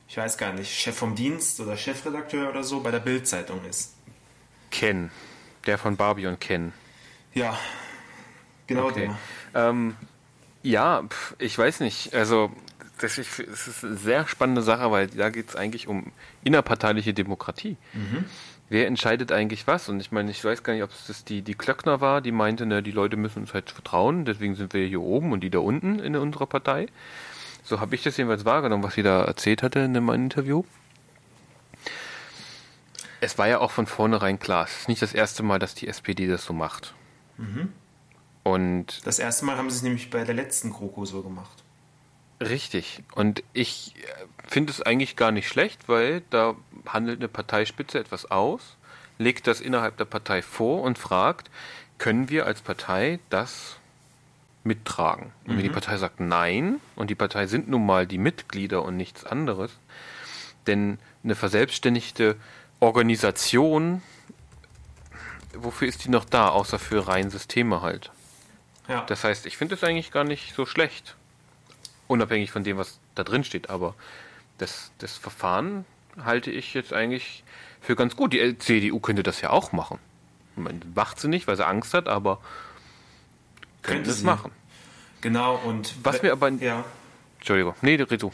[SPEAKER 2] ich weiß gar nicht, Chef vom Dienst oder Chefredakteur oder so bei der Bild-Zeitung ist.
[SPEAKER 3] Ken, der von Barbie und Ken.
[SPEAKER 2] Ja, genau okay.
[SPEAKER 3] der. Ähm, ja, ich weiß nicht. Also, das ist, das ist eine sehr spannende Sache, weil da geht es eigentlich um innerparteiliche Demokratie. Mhm wer entscheidet eigentlich was? Und ich meine, ich weiß gar nicht, ob es die, die Klöckner war, die meinte, ne, die Leute müssen uns halt vertrauen, deswegen sind wir hier oben und die da unten in unserer Partei. So habe ich das jedenfalls wahrgenommen, was sie da erzählt hatte in meinem Interview. Es war ja auch von vornherein klar, es ist nicht das erste Mal, dass die SPD das so macht. Mhm. Und
[SPEAKER 2] das erste Mal haben sie es nämlich bei der letzten GroKo so gemacht.
[SPEAKER 3] Richtig. Und ich äh, finde es eigentlich gar nicht schlecht, weil da handelt eine Parteispitze etwas aus, legt das innerhalb der Partei vor und fragt, können wir als Partei das mittragen? Und mhm. wenn die mhm. Partei sagt nein, und die Partei sind nun mal die Mitglieder und nichts anderes, denn eine verselbstständigte Organisation, wofür ist die noch da, außer für rein Systeme halt? Ja. Das heißt, ich finde es eigentlich gar nicht so schlecht. Unabhängig von dem, was da drin steht, aber das, das Verfahren halte ich jetzt eigentlich für ganz gut. Die CDU könnte das ja auch machen. Man macht sie nicht, weil sie Angst hat, aber könnte es machen.
[SPEAKER 2] Genau, und.
[SPEAKER 3] Was mir aber. Ja. Entschuldigung, nee,
[SPEAKER 2] du.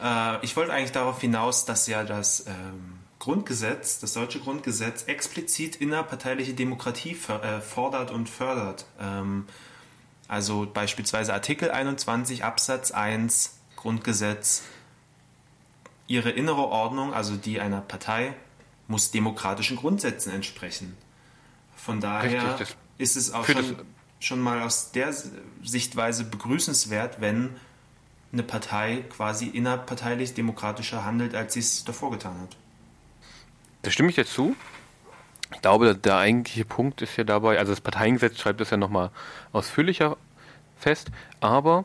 [SPEAKER 2] Äh, ich wollte eigentlich darauf hinaus, dass ja das ähm, Grundgesetz, das deutsche Grundgesetz, explizit innerparteiliche Demokratie äh, fordert und fördert. Ähm, also beispielsweise Artikel 21 Absatz 1 Grundgesetz ihre innere Ordnung, also die einer Partei, muss demokratischen Grundsätzen entsprechen. Von daher Richtig, ist es auch schon, schon mal aus der Sichtweise begrüßenswert, wenn eine Partei quasi innerparteilich demokratischer handelt, als sie es davor getan hat.
[SPEAKER 3] Da stimme ich jetzt zu. Ich glaube, der eigentliche Punkt ist ja dabei, also das Parteiengesetz schreibt das ja nochmal ausführlicher fest, aber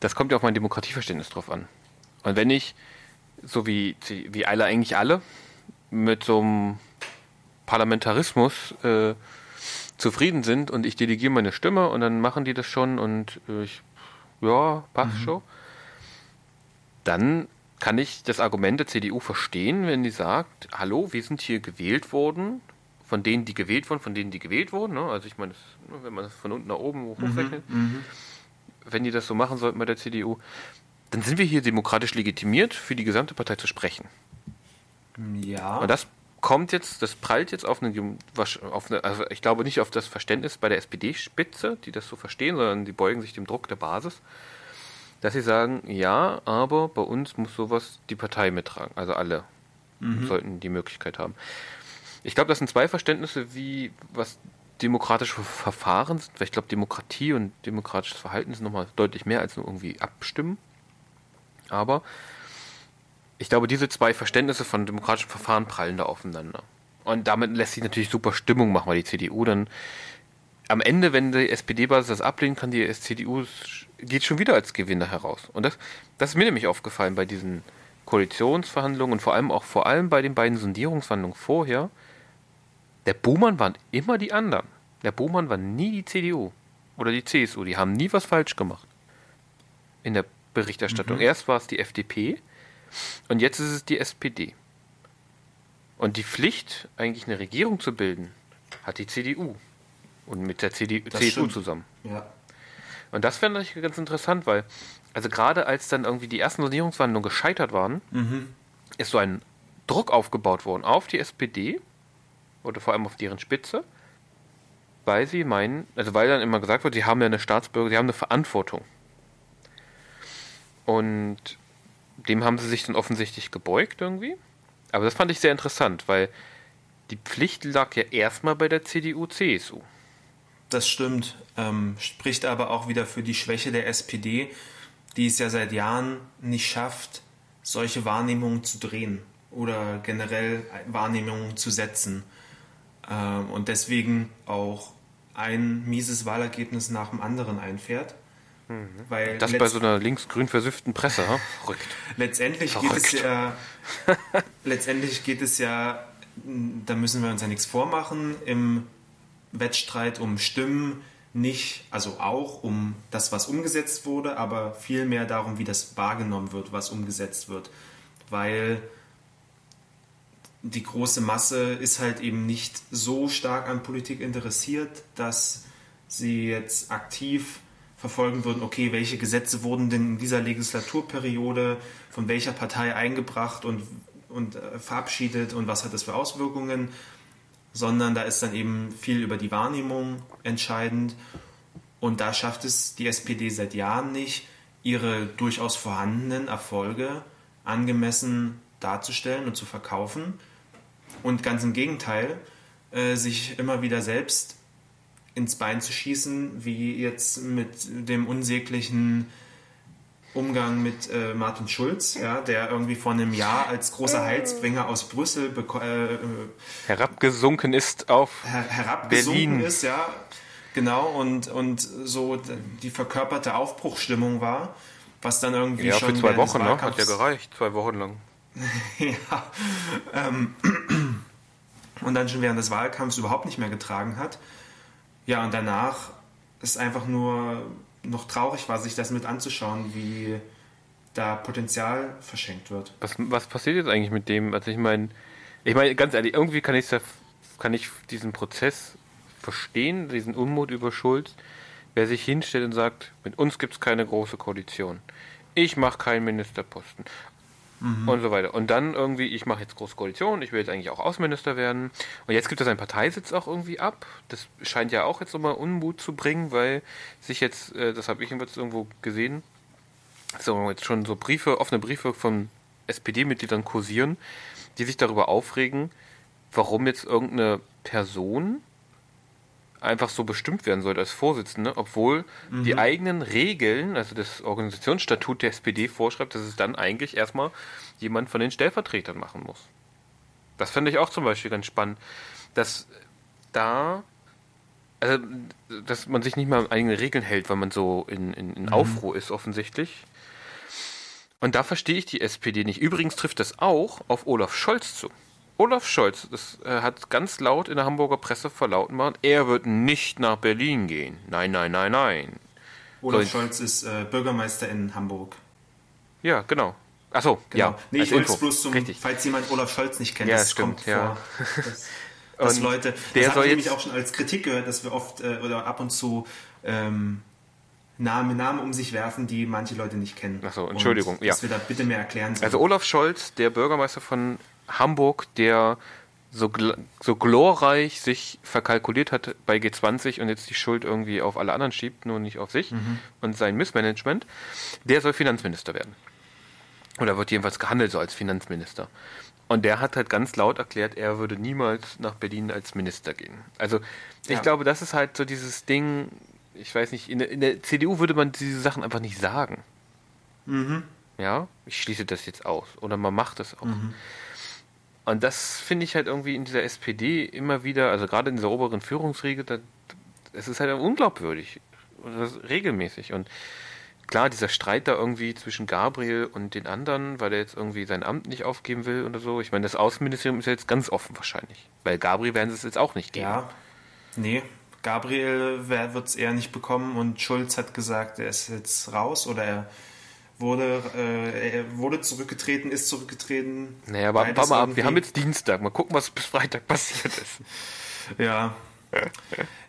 [SPEAKER 3] das kommt ja auf mein Demokratieverständnis drauf an. Und wenn ich so wie, wie alle eigentlich alle, mit so einem Parlamentarismus äh, zufrieden sind und ich delegiere meine Stimme und dann machen die das schon und äh, ich, ja, passt mhm. schon, dann kann ich das Argument der CDU verstehen, wenn die sagt, hallo, wir sind hier gewählt worden von denen, die gewählt wurden, von denen, die gewählt wurden. Ne? Also ich meine, das, ne, wenn man das von unten nach oben hochrechnet, mhm, wenn die das so machen sollten bei der CDU, dann sind wir hier demokratisch legitimiert, für die gesamte Partei zu sprechen.
[SPEAKER 2] Ja.
[SPEAKER 3] Und das kommt jetzt, das prallt jetzt auf eine, auf eine also ich glaube nicht auf das Verständnis bei der SPD-Spitze, die das so verstehen, sondern die beugen sich dem Druck der Basis, dass sie sagen, ja, aber bei uns muss sowas die Partei mittragen. Also alle mhm. sollten die Möglichkeit haben. Ich glaube, das sind zwei Verständnisse, wie was demokratische Verfahren sind. Weil ich glaube, Demokratie und demokratisches Verhalten sind nochmal deutlich mehr als nur irgendwie abstimmen. Aber ich glaube, diese zwei Verständnisse von demokratischen Verfahren prallen da aufeinander. Und damit lässt sich natürlich super Stimmung machen, weil die CDU dann am Ende, wenn die SPD-Basis das ablehnt, kann die CDU geht schon wieder als Gewinner heraus. Und das, das ist mir nämlich aufgefallen bei diesen Koalitionsverhandlungen und vor allem auch vor allem bei den beiden Sondierungsverhandlungen vorher. Der Buhmann waren immer die anderen. Der Buhmann war nie die CDU oder die CSU. Die haben nie was falsch gemacht in der Berichterstattung. Mhm. Erst war es die FDP und jetzt ist es die SPD. Und die Pflicht, eigentlich eine Regierung zu bilden, hat die CDU. Und mit der CD das CSU zusammen.
[SPEAKER 2] Ja.
[SPEAKER 3] Und das fände ich ganz interessant, weil, also gerade als dann irgendwie die ersten Sondierungsverhandlungen gescheitert waren, mhm. ist so ein Druck aufgebaut worden auf die SPD oder vor allem auf deren Spitze, weil sie meinen, also weil dann immer gesagt wird, sie haben ja eine Staatsbürger, sie haben eine Verantwortung. Und dem haben sie sich dann offensichtlich gebeugt irgendwie. Aber das fand ich sehr interessant, weil die Pflicht lag ja erstmal bei der CDU-CSU.
[SPEAKER 2] Das stimmt, ähm, spricht aber auch wieder für die Schwäche der SPD, die es ja seit Jahren nicht schafft, solche Wahrnehmungen zu drehen oder generell Wahrnehmungen zu setzen. Ähm, und deswegen auch ein mieses Wahlergebnis nach dem anderen einfährt.
[SPEAKER 3] Mhm. Weil das bei so einer linksgrün versüfften Presse, ha? verrückt.
[SPEAKER 2] letztendlich verrückt. geht es ja, letztendlich geht es ja, da müssen wir uns ja nichts vormachen, im Wettstreit um Stimmen nicht, also auch um das, was umgesetzt wurde, aber vielmehr darum, wie das wahrgenommen wird, was umgesetzt wird. Weil die große Masse ist halt eben nicht so stark an Politik interessiert, dass sie jetzt aktiv verfolgen würden, okay, welche Gesetze wurden denn in dieser Legislaturperiode von welcher Partei eingebracht und, und äh, verabschiedet und was hat das für Auswirkungen, sondern da ist dann eben viel über die Wahrnehmung entscheidend. Und da schafft es die SPD seit Jahren nicht, ihre durchaus vorhandenen Erfolge angemessen darzustellen und zu verkaufen. Und ganz im Gegenteil, äh, sich immer wieder selbst ins Bein zu schießen, wie jetzt mit dem unsäglichen Umgang mit äh, Martin Schulz, ja, der irgendwie vor einem Jahr als großer Heilsbringer aus Brüssel äh,
[SPEAKER 3] äh, herabgesunken ist auf
[SPEAKER 2] her herabgesunken Berlin. ist, ja, genau, und, und so die verkörperte Aufbruchstimmung war, was dann irgendwie
[SPEAKER 3] ja,
[SPEAKER 2] schon
[SPEAKER 3] für zwei Wochen, ne? hat ja gereicht, zwei Wochen lang.
[SPEAKER 2] ja, ähm, und dann schon während des Wahlkampfs überhaupt nicht mehr getragen hat. Ja, und danach ist einfach nur noch traurig war, sich das mit anzuschauen, wie da Potenzial verschenkt wird.
[SPEAKER 3] Was, was passiert jetzt eigentlich mit dem? Also ich meine, ich meine, ganz ehrlich, irgendwie kann ich kann ich diesen Prozess verstehen, diesen Unmut über Schulz, wer sich hinstellt und sagt, mit uns gibt es keine große Koalition. Ich mache keinen Ministerposten mhm. und so weiter. Und dann irgendwie, ich mache jetzt große Koalition, ich will jetzt eigentlich auch Außenminister werden. Und jetzt gibt es einen Parteisitz auch irgendwie ab. Das scheint ja auch jetzt nochmal Unmut zu bringen, weil sich jetzt, äh, das habe ich jetzt irgendwo gesehen, so jetzt schon so Briefe, offene Briefe von SPD-Mitgliedern kursieren, die sich darüber aufregen, warum jetzt irgendeine Person einfach so bestimmt werden sollte als Vorsitzende, obwohl mhm. die eigenen Regeln, also das Organisationsstatut der SPD vorschreibt, dass es dann eigentlich erstmal jemand von den Stellvertretern machen muss. Das finde ich auch zum Beispiel ganz spannend, dass da, also, dass man sich nicht mal an eigene Regeln hält, weil man so in, in, in mhm. Aufruhr ist, offensichtlich. Und da verstehe ich die SPD nicht. Übrigens trifft das auch auf Olaf Scholz zu. Olaf Scholz das, äh, hat ganz laut in der Hamburger Presse verlauten machen, er wird nicht nach Berlin gehen. Nein, nein, nein, nein.
[SPEAKER 2] Olaf so, Scholz ist äh, Bürgermeister in Hamburg.
[SPEAKER 3] Ja, genau. Achso, genau. ja.
[SPEAKER 2] Nee, ich wollte es bloß zum, Richtig. falls jemand Olaf Scholz nicht kennt,
[SPEAKER 3] ja, das stimmt, kommt ja. vor.
[SPEAKER 2] Dass
[SPEAKER 3] Und
[SPEAKER 2] Leute, das habe ich nämlich auch schon als Kritik gehört, dass wir oft äh, oder ab und zu ähm, Namen, Namen um sich werfen, die manche Leute nicht kennen.
[SPEAKER 3] Ach so, Entschuldigung,
[SPEAKER 2] Und
[SPEAKER 3] ja.
[SPEAKER 2] Dass wir da bitte mehr erklären sollen.
[SPEAKER 3] Also Olaf Scholz, der Bürgermeister von Hamburg, der so, gl so glorreich sich verkalkuliert hat bei G20 und jetzt die Schuld irgendwie auf alle anderen schiebt, nur nicht auf sich
[SPEAKER 2] Mhm.
[SPEAKER 3] und sein Missmanagement, der soll Finanzminister werden. Oder wird jedenfalls gehandelt so als Finanzminister. Und der hat halt ganz laut erklärt, er würde niemals nach Berlin als Minister gehen. Also ich
[SPEAKER 2] Ja.
[SPEAKER 3] glaube, das ist halt so dieses Ding, ich weiß nicht, in der, in der CDU würde man diese Sachen einfach nicht sagen. Ja, ich schließe das jetzt aus. Oder man macht das auch. Und das finde ich halt irgendwie in dieser SPD immer wieder, also gerade in dieser oberen Führungsriege, es ist halt unglaubwürdig. Regelmäßig. Und klar, dieser Streit da irgendwie zwischen Gabriel und den anderen, weil er jetzt irgendwie sein Amt nicht aufgeben will oder so. Ich meine, das Außenministerium ist ja jetzt ganz offen wahrscheinlich. Weil Gabriel werden sie es jetzt auch nicht geben.
[SPEAKER 2] Ja, nee, Gabriel wird es eher nicht bekommen und Schulz hat gesagt, er ist jetzt raus oder er wurde, äh, er wurde zurückgetreten, ist zurückgetreten.
[SPEAKER 3] Naja, aber warte mal ab, wir haben jetzt Dienstag. Mal gucken, was bis Freitag passiert ist.
[SPEAKER 2] Ja.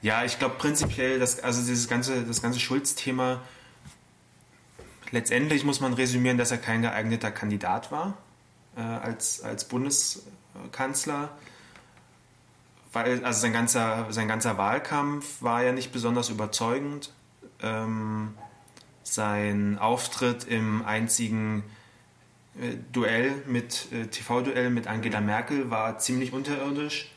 [SPEAKER 2] Ja, ich glaube prinzipiell, das, also dieses ganze, das ganze Schulz-Thema, letztendlich muss man resümieren, dass er kein geeigneter Kandidat war äh, als, als Bundeskanzler. Weil, also sein ganzer, sein ganzer Wahlkampf war ja nicht besonders überzeugend. Ähm, sein Auftritt im einzigen äh, Duell mit äh, TV-Duell mit Angela Merkel war ziemlich unterirdisch.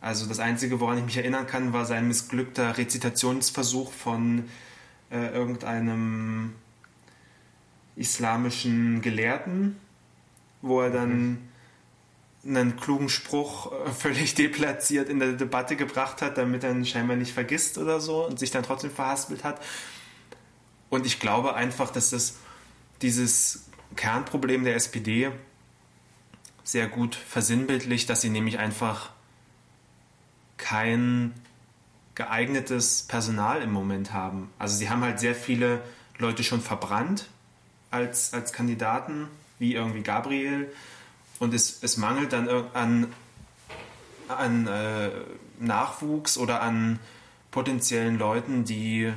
[SPEAKER 2] Also das Einzige, woran ich mich erinnern kann, war sein missglückter Rezitationsversuch von äh, irgendeinem islamischen Gelehrten, wo er dann einen klugen Spruch äh, völlig deplatziert in der Debatte gebracht hat, damit er ihn scheinbar nicht vergisst oder so und sich dann trotzdem verhaspelt hat. Und ich glaube einfach, dass das dieses Kernproblem der SPD sehr gut versinnbildlicht, dass sie nämlich einfach kein geeignetes Personal im Moment haben. Also sie haben halt sehr viele Leute schon verbrannt als, als Kandidaten, wie irgendwie Gabriel. Und es, es mangelt dann an, an äh, Nachwuchs oder an potenziellen Leuten, die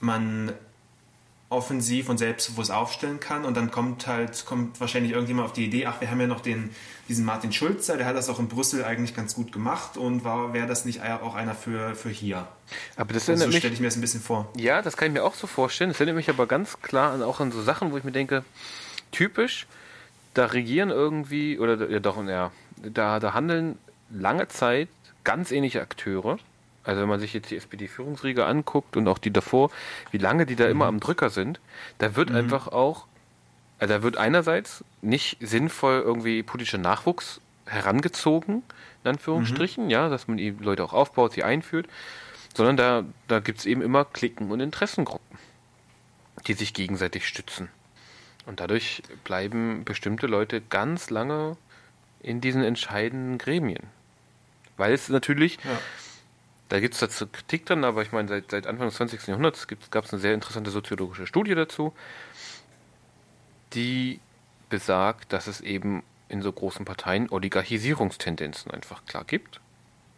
[SPEAKER 2] man offensiv und selbstbewusst aufstellen kann und dann kommt halt kommt wahrscheinlich irgendjemand auf die Idee, ach wir haben ja noch den diesen Martin Schulzer, der hat das auch in Brüssel eigentlich ganz gut gemacht und war wäre das nicht auch einer für für hier?
[SPEAKER 3] Aber das
[SPEAKER 2] Also
[SPEAKER 3] erinnert
[SPEAKER 2] so
[SPEAKER 3] mich
[SPEAKER 2] stelle ich mir das ein bisschen vor.
[SPEAKER 3] Ja, das kann ich mir auch so vorstellen. Das erinnert mich aber ganz klar an, auch an so Sachen, wo ich mir denke, typisch, da regieren irgendwie, oder ja doch, ja, da, da handeln lange Zeit ganz ähnliche Akteure. Also wenn man sich jetzt die SPD-Führungsriege anguckt und auch die davor, wie lange die da immer am Drücker sind, da wird einfach auch, also da wird einerseits nicht sinnvoll irgendwie politischer Nachwuchs herangezogen, in Anführungsstrichen, ja, dass man die Leute auch aufbaut, sie einführt, sondern da, da gibt es eben immer Klicken und Interessengruppen, die sich gegenseitig stützen. Und dadurch bleiben bestimmte Leute ganz lange in diesen entscheidenden Gremien. Weil es natürlich,
[SPEAKER 2] Ja.
[SPEAKER 3] Da gibt es dazu Kritik dran, aber ich meine, seit, seit Anfang des 20. Jahrhunderts gab es eine sehr interessante soziologische Studie dazu, die besagt, dass es eben in so großen Parteien Oligarchisierungstendenzen einfach klar gibt.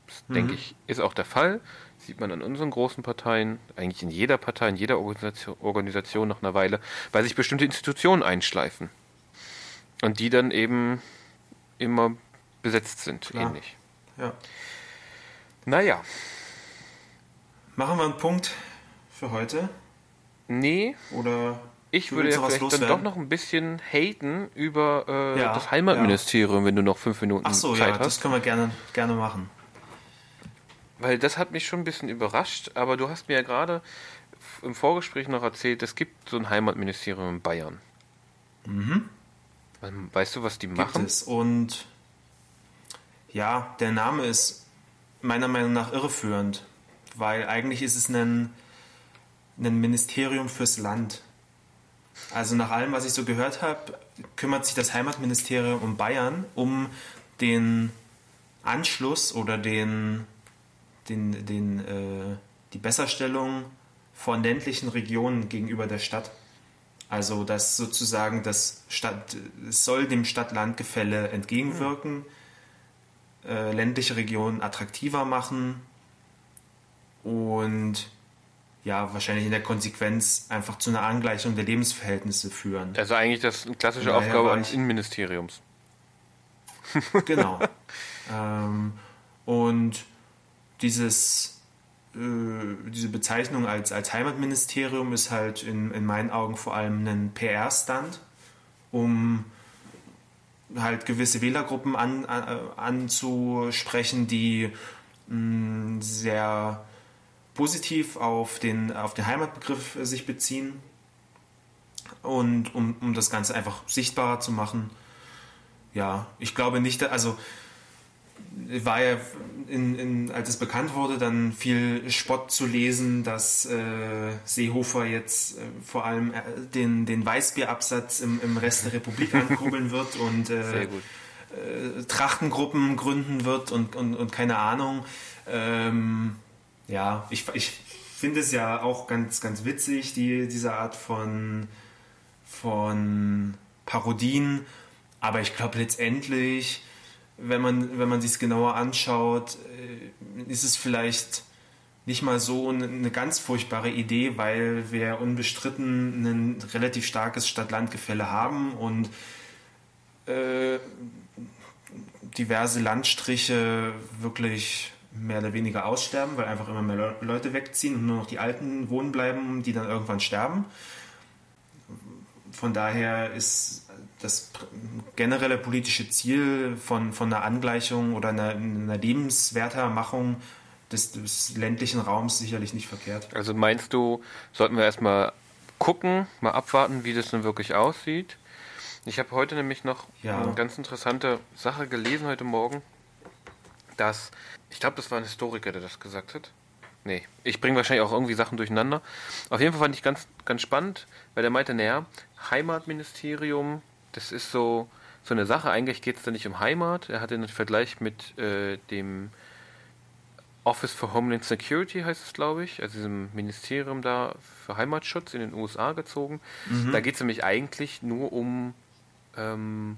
[SPEAKER 3] Das denke ich, ist auch der Fall. Sieht man an unseren großen Parteien, eigentlich in jeder Partei, in jeder Organisation, Organisation nach einer Weile, weil sich bestimmte Institutionen einschleifen. Und die dann eben immer besetzt sind,
[SPEAKER 2] Klar.
[SPEAKER 3] ähnlich.
[SPEAKER 2] Ja.
[SPEAKER 3] Naja,
[SPEAKER 2] Machen wir einen Punkt für heute
[SPEAKER 3] nee,
[SPEAKER 2] oder
[SPEAKER 3] ich würde ja vielleicht dann doch noch ein bisschen haten über äh,
[SPEAKER 2] Ja,
[SPEAKER 3] das Heimatministerium, wenn du noch fünf Minuten
[SPEAKER 2] Ach so,
[SPEAKER 3] Zeit
[SPEAKER 2] ja,
[SPEAKER 3] hast.
[SPEAKER 2] das können wir gerne gerne machen.
[SPEAKER 3] Weil das hat mich schon ein bisschen überrascht, aber du hast mir ja gerade im Vorgespräch noch erzählt, es gibt so ein Heimatministerium in Bayern. Mhm. Weißt du, was die
[SPEAKER 2] Gibt
[SPEAKER 3] machen?
[SPEAKER 2] es und ja, der Name ist meiner Meinung nach irreführend, weil eigentlich ist es ein, ein Ministerium fürs Land. Also nach allem, was ich so gehört habe, kümmert sich das Heimatministerium um Bayern um den Anschluss oder den, den, den, äh, die Besserstellung von ländlichen Regionen gegenüber der Stadt. Also dass sozusagen das Stadt, es soll dem Stadt-Land-Gefälle entgegenwirken. äh, ländliche Regionen attraktiver machen und ja, wahrscheinlich in der Konsequenz einfach zu einer Angleichung der Lebensverhältnisse führen.
[SPEAKER 3] Also eigentlich das eine klassische Aufgabe eines Innenministeriums.
[SPEAKER 2] genau. ähm, und dieses, äh, diese Bezeichnung als, als Heimatministerium ist halt in, in meinen Augen vor allem ein PR-Stand, um halt gewisse Wählergruppen an, an, äh, anzusprechen, die mh, sehr positiv auf den, auf den Heimatbegriff sich beziehen und um, um das Ganze einfach sichtbarer zu machen. Ja, ich glaube nicht, also war ja, in, in, als es bekannt wurde, dann viel Spott zu lesen, dass äh, Seehofer jetzt äh, vor allem äh, den, den Weißbierabsatz im, im Rest der Republik ankurbeln wird und äh, äh, Trachtengruppen gründen wird und, und, und keine Ahnung. Ähm, ja, ich, ich finde es ja auch ganz, ganz witzig, die, diese Art von, von Parodien. Aber ich glaube letztendlich, wenn man, wenn man sich es genauer anschaut, äh, ist es vielleicht nicht mal so eine ganz furchtbare Idee, weil wir unbestritten ein relativ starkes Stadt-Land-Gefälle haben und äh, diverse Landstriche wirklich mehr oder weniger aussterben, weil einfach immer mehr Leute wegziehen und nur noch die Alten wohnen bleiben, die dann irgendwann sterben. Von daher ist das generelle politische Ziel von, von einer Angleichung oder einer, einer Lebenswertermachung des, des ländlichen Raums sicherlich nicht verkehrt.
[SPEAKER 3] Also meinst du, sollten wir erstmal gucken, mal abwarten, wie das nun wirklich aussieht? Ich habe heute nämlich noch ja. eine ganz interessante Sache gelesen heute Morgen, dass ich glaube, das war ein Historiker, der das gesagt hat. Nee, ich bringe wahrscheinlich auch irgendwie Sachen durcheinander. Auf jeden Fall fand ich ganz, ganz spannend, weil der meinte, naja, Heimatministerium, das ist so, so eine Sache. Eigentlich geht es da nicht um Heimat. Er hat den Vergleich mit äh, dem Office for Homeland Security, heißt es, glaube ich, also diesem Ministerium da für Heimatschutz in den USA gezogen. Mhm. Da geht es nämlich eigentlich nur um ähm,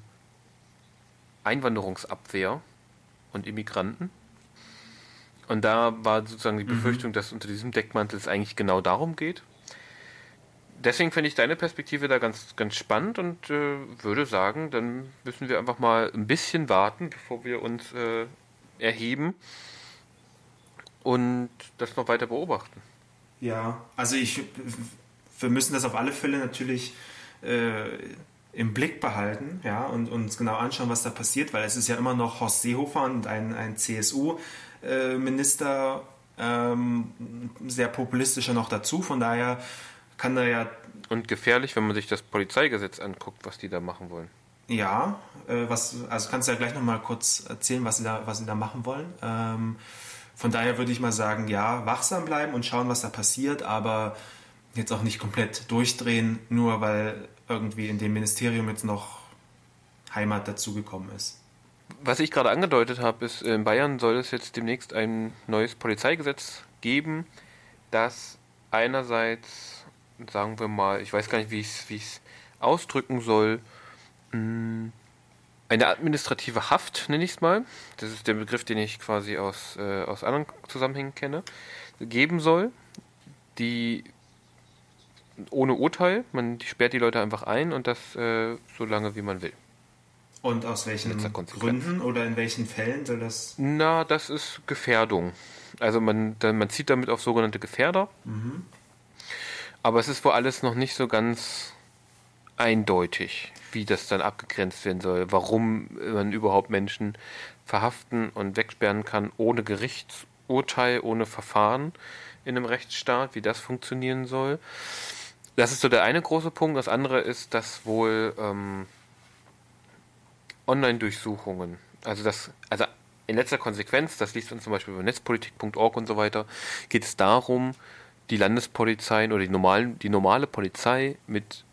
[SPEAKER 3] Einwanderungsabwehr und Immigranten. Und da war sozusagen die mhm. Befürchtung, mhm. dass unter diesem Deckmantel es eigentlich genau darum geht. Deswegen finde ich deine Perspektive da ganz, ganz spannend und äh, würde sagen, dann müssen wir einfach mal ein bisschen warten, bevor wir uns äh, erheben und das noch weiter beobachten.
[SPEAKER 2] Ja, also ich, wir müssen das auf alle Fälle natürlich äh, im Blick behalten ja, und uns genau anschauen, was da passiert, weil es ist ja immer noch Horst Seehofer und ein, ein CSU, äh, Minister ähm, sehr populistischer noch dazu. Von daher kann da ja.
[SPEAKER 3] Und gefährlich, wenn man sich das Polizeigesetz anguckt, was die da machen wollen.
[SPEAKER 2] Ja, äh, was, also kannst du ja gleich nochmal kurz erzählen, was sie da, was sie da machen wollen. Ähm, von daher würde ich mal sagen, ja, wachsam bleiben und schauen, was da passiert, aber jetzt auch nicht komplett durchdrehen, nur weil irgendwie in dem Ministerium jetzt noch Heimat dazugekommen ist.
[SPEAKER 3] Was ich gerade angedeutet habe, ist, in Bayern soll es jetzt demnächst ein neues Polizeigesetz geben, das einerseits, sagen wir mal, ich weiß gar nicht, wie ich es ausdrücken soll, mm, eine administrative Haft, nenne ich es mal, das ist der Begriff, den ich quasi aus, äh, aus anderen Zusammenhängen kenne, geben soll, die ohne Urteil, man sperrt die Leute einfach ein und das äh, so lange wie man will.
[SPEAKER 2] Und aus welchen Gründen oder in welchen Fällen soll das?
[SPEAKER 3] Na, das ist Gefährdung. Also man, man zieht damit auf sogenannte Gefährder. Mhm. Aber es ist wohl alles noch nicht so ganz eindeutig, wie das dann abgegrenzt werden soll, warum man überhaupt Menschen verhaften und wegsperren kann ohne Gerichtsurteil, ohne Verfahren in einem Rechtsstaat, wie das funktionieren soll. Das ist so der eine große Punkt. Das andere ist, dass wohl ähm, Online-Durchsuchungen. Also das, also in letzter Konsequenz, das liest man zum Beispiel über netzpolitik.org und so weiter, geht es darum, die Landespolizeien oder die, normalen, die normale Polizei mit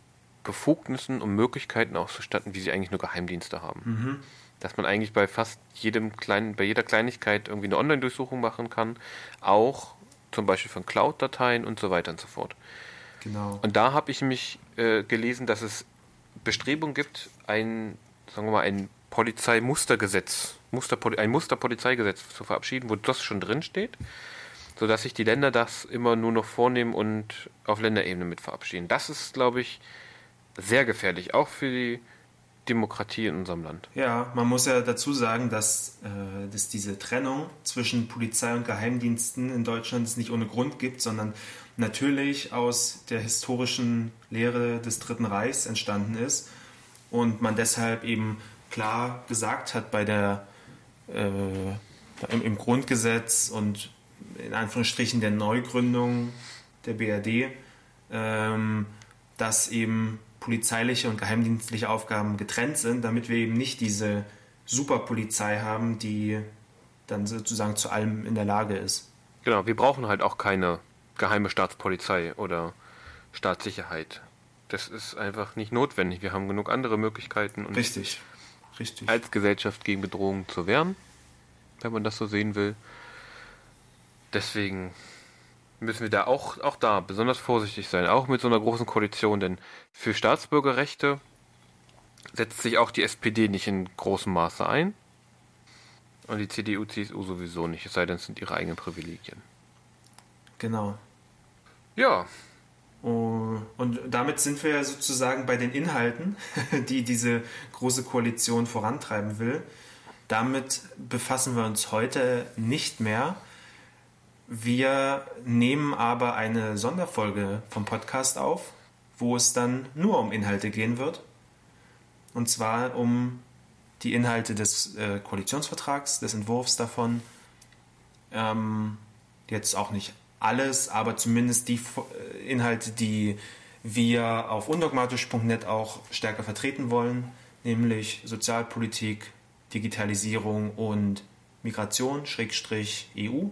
[SPEAKER 3] Befugnissen und Möglichkeiten auszustatten, wie sie eigentlich nur Geheimdienste haben. Mhm. Dass man eigentlich bei fast jedem kleinen, bei jeder Kleinigkeit irgendwie eine Online-Durchsuchung machen kann, auch zum Beispiel von Cloud-Dateien und so weiter und so fort. Genau. Und da habe ich mich äh, gelesen, dass es Bestrebungen gibt, ein sagen wir mal, ein Polizeimustergesetz, Muster, ein Musterpolizeigesetz zu verabschieden, wo das schon drin steht, sodass sich die Länder das immer nur noch vornehmen und auf Länderebene mit verabschieden. Das ist, glaube ich, sehr gefährlich, auch für die Demokratie in unserem Land.
[SPEAKER 2] Ja, man muss ja dazu sagen, dass äh, es diese Trennung zwischen Polizei und Geheimdiensten in Deutschland es nicht ohne Grund gibt, sondern natürlich aus der historischen Lehre des Dritten Reichs entstanden ist und man deshalb eben klar gesagt hat bei der äh, im, im, Grundgesetz und in Anführungsstrichen der Neugründung der BRD, ähm, dass eben polizeiliche und geheimdienstliche Aufgaben getrennt sind, damit wir eben nicht diese Superpolizei haben, die dann sozusagen zu allem in der Lage ist.
[SPEAKER 3] Genau, wir brauchen halt auch keine geheime Staatspolizei oder Staatssicherheit. Das ist einfach nicht notwendig. Wir haben genug andere Möglichkeiten.
[SPEAKER 2] Richtig, richtig.
[SPEAKER 3] Als Gesellschaft gegen Bedrohungen zu wehren, wenn man das so sehen will. Deswegen müssen wir da auch, auch da besonders vorsichtig sein, auch mit so einer großen Koalition, denn für Staatsbürgerrechte setzt sich auch die SPD nicht in großem Maße ein. Und die CDU, CSU sowieso nicht, es sei denn, es sind ihre eigenen Privilegien.
[SPEAKER 2] Genau.
[SPEAKER 3] Ja.
[SPEAKER 2] Oh, und damit sind wir sozusagen bei den Inhalten, die diese große Koalition vorantreiben will. Damit befassen wir uns heute nicht mehr. Wir nehmen aber eine Sonderfolge vom Podcast auf, wo es dann nur um Inhalte gehen wird. Und zwar um die Inhalte des äh, Koalitionsvertrags, des Entwurfs davon. Ähm, jetzt auch nicht alles, aber zumindest die äh, Inhalte, die wir auf undogmatisch.net auch stärker vertreten wollen, nämlich Sozialpolitik, Digitalisierung und Migration, Schrägstrich EU.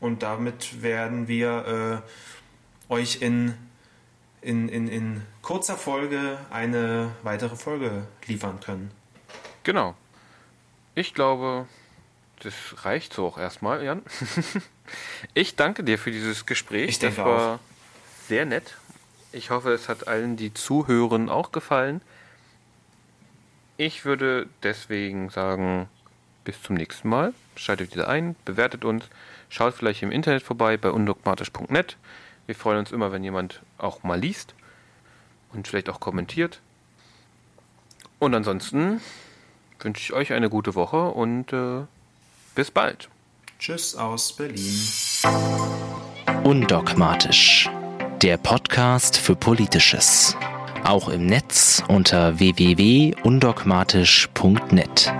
[SPEAKER 2] Und damit werden wir äh, euch in, in, in, in kurzer Folge eine weitere Folge liefern können.
[SPEAKER 3] Genau. Ich glaube, das reicht so auch erstmal, Jan. ich danke dir für dieses Gespräch.
[SPEAKER 2] Ich denke
[SPEAKER 3] das war auch. sehr nett. Ich hoffe, es hat allen, die zuhören, auch gefallen. Ich würde deswegen sagen, bis zum nächsten Mal. Schaltet wieder ein, bewertet uns, schaut vielleicht im Internet vorbei bei undogmatisch.net. Wir freuen uns immer, wenn jemand auch mal liest und vielleicht auch kommentiert. Und ansonsten wünsche ich euch eine gute Woche und äh, bis bald.
[SPEAKER 2] Tschüss aus Berlin.
[SPEAKER 1] Undogmatisch. Der Podcast für Politisches. Auch im Netz unter www.undogmatisch.net.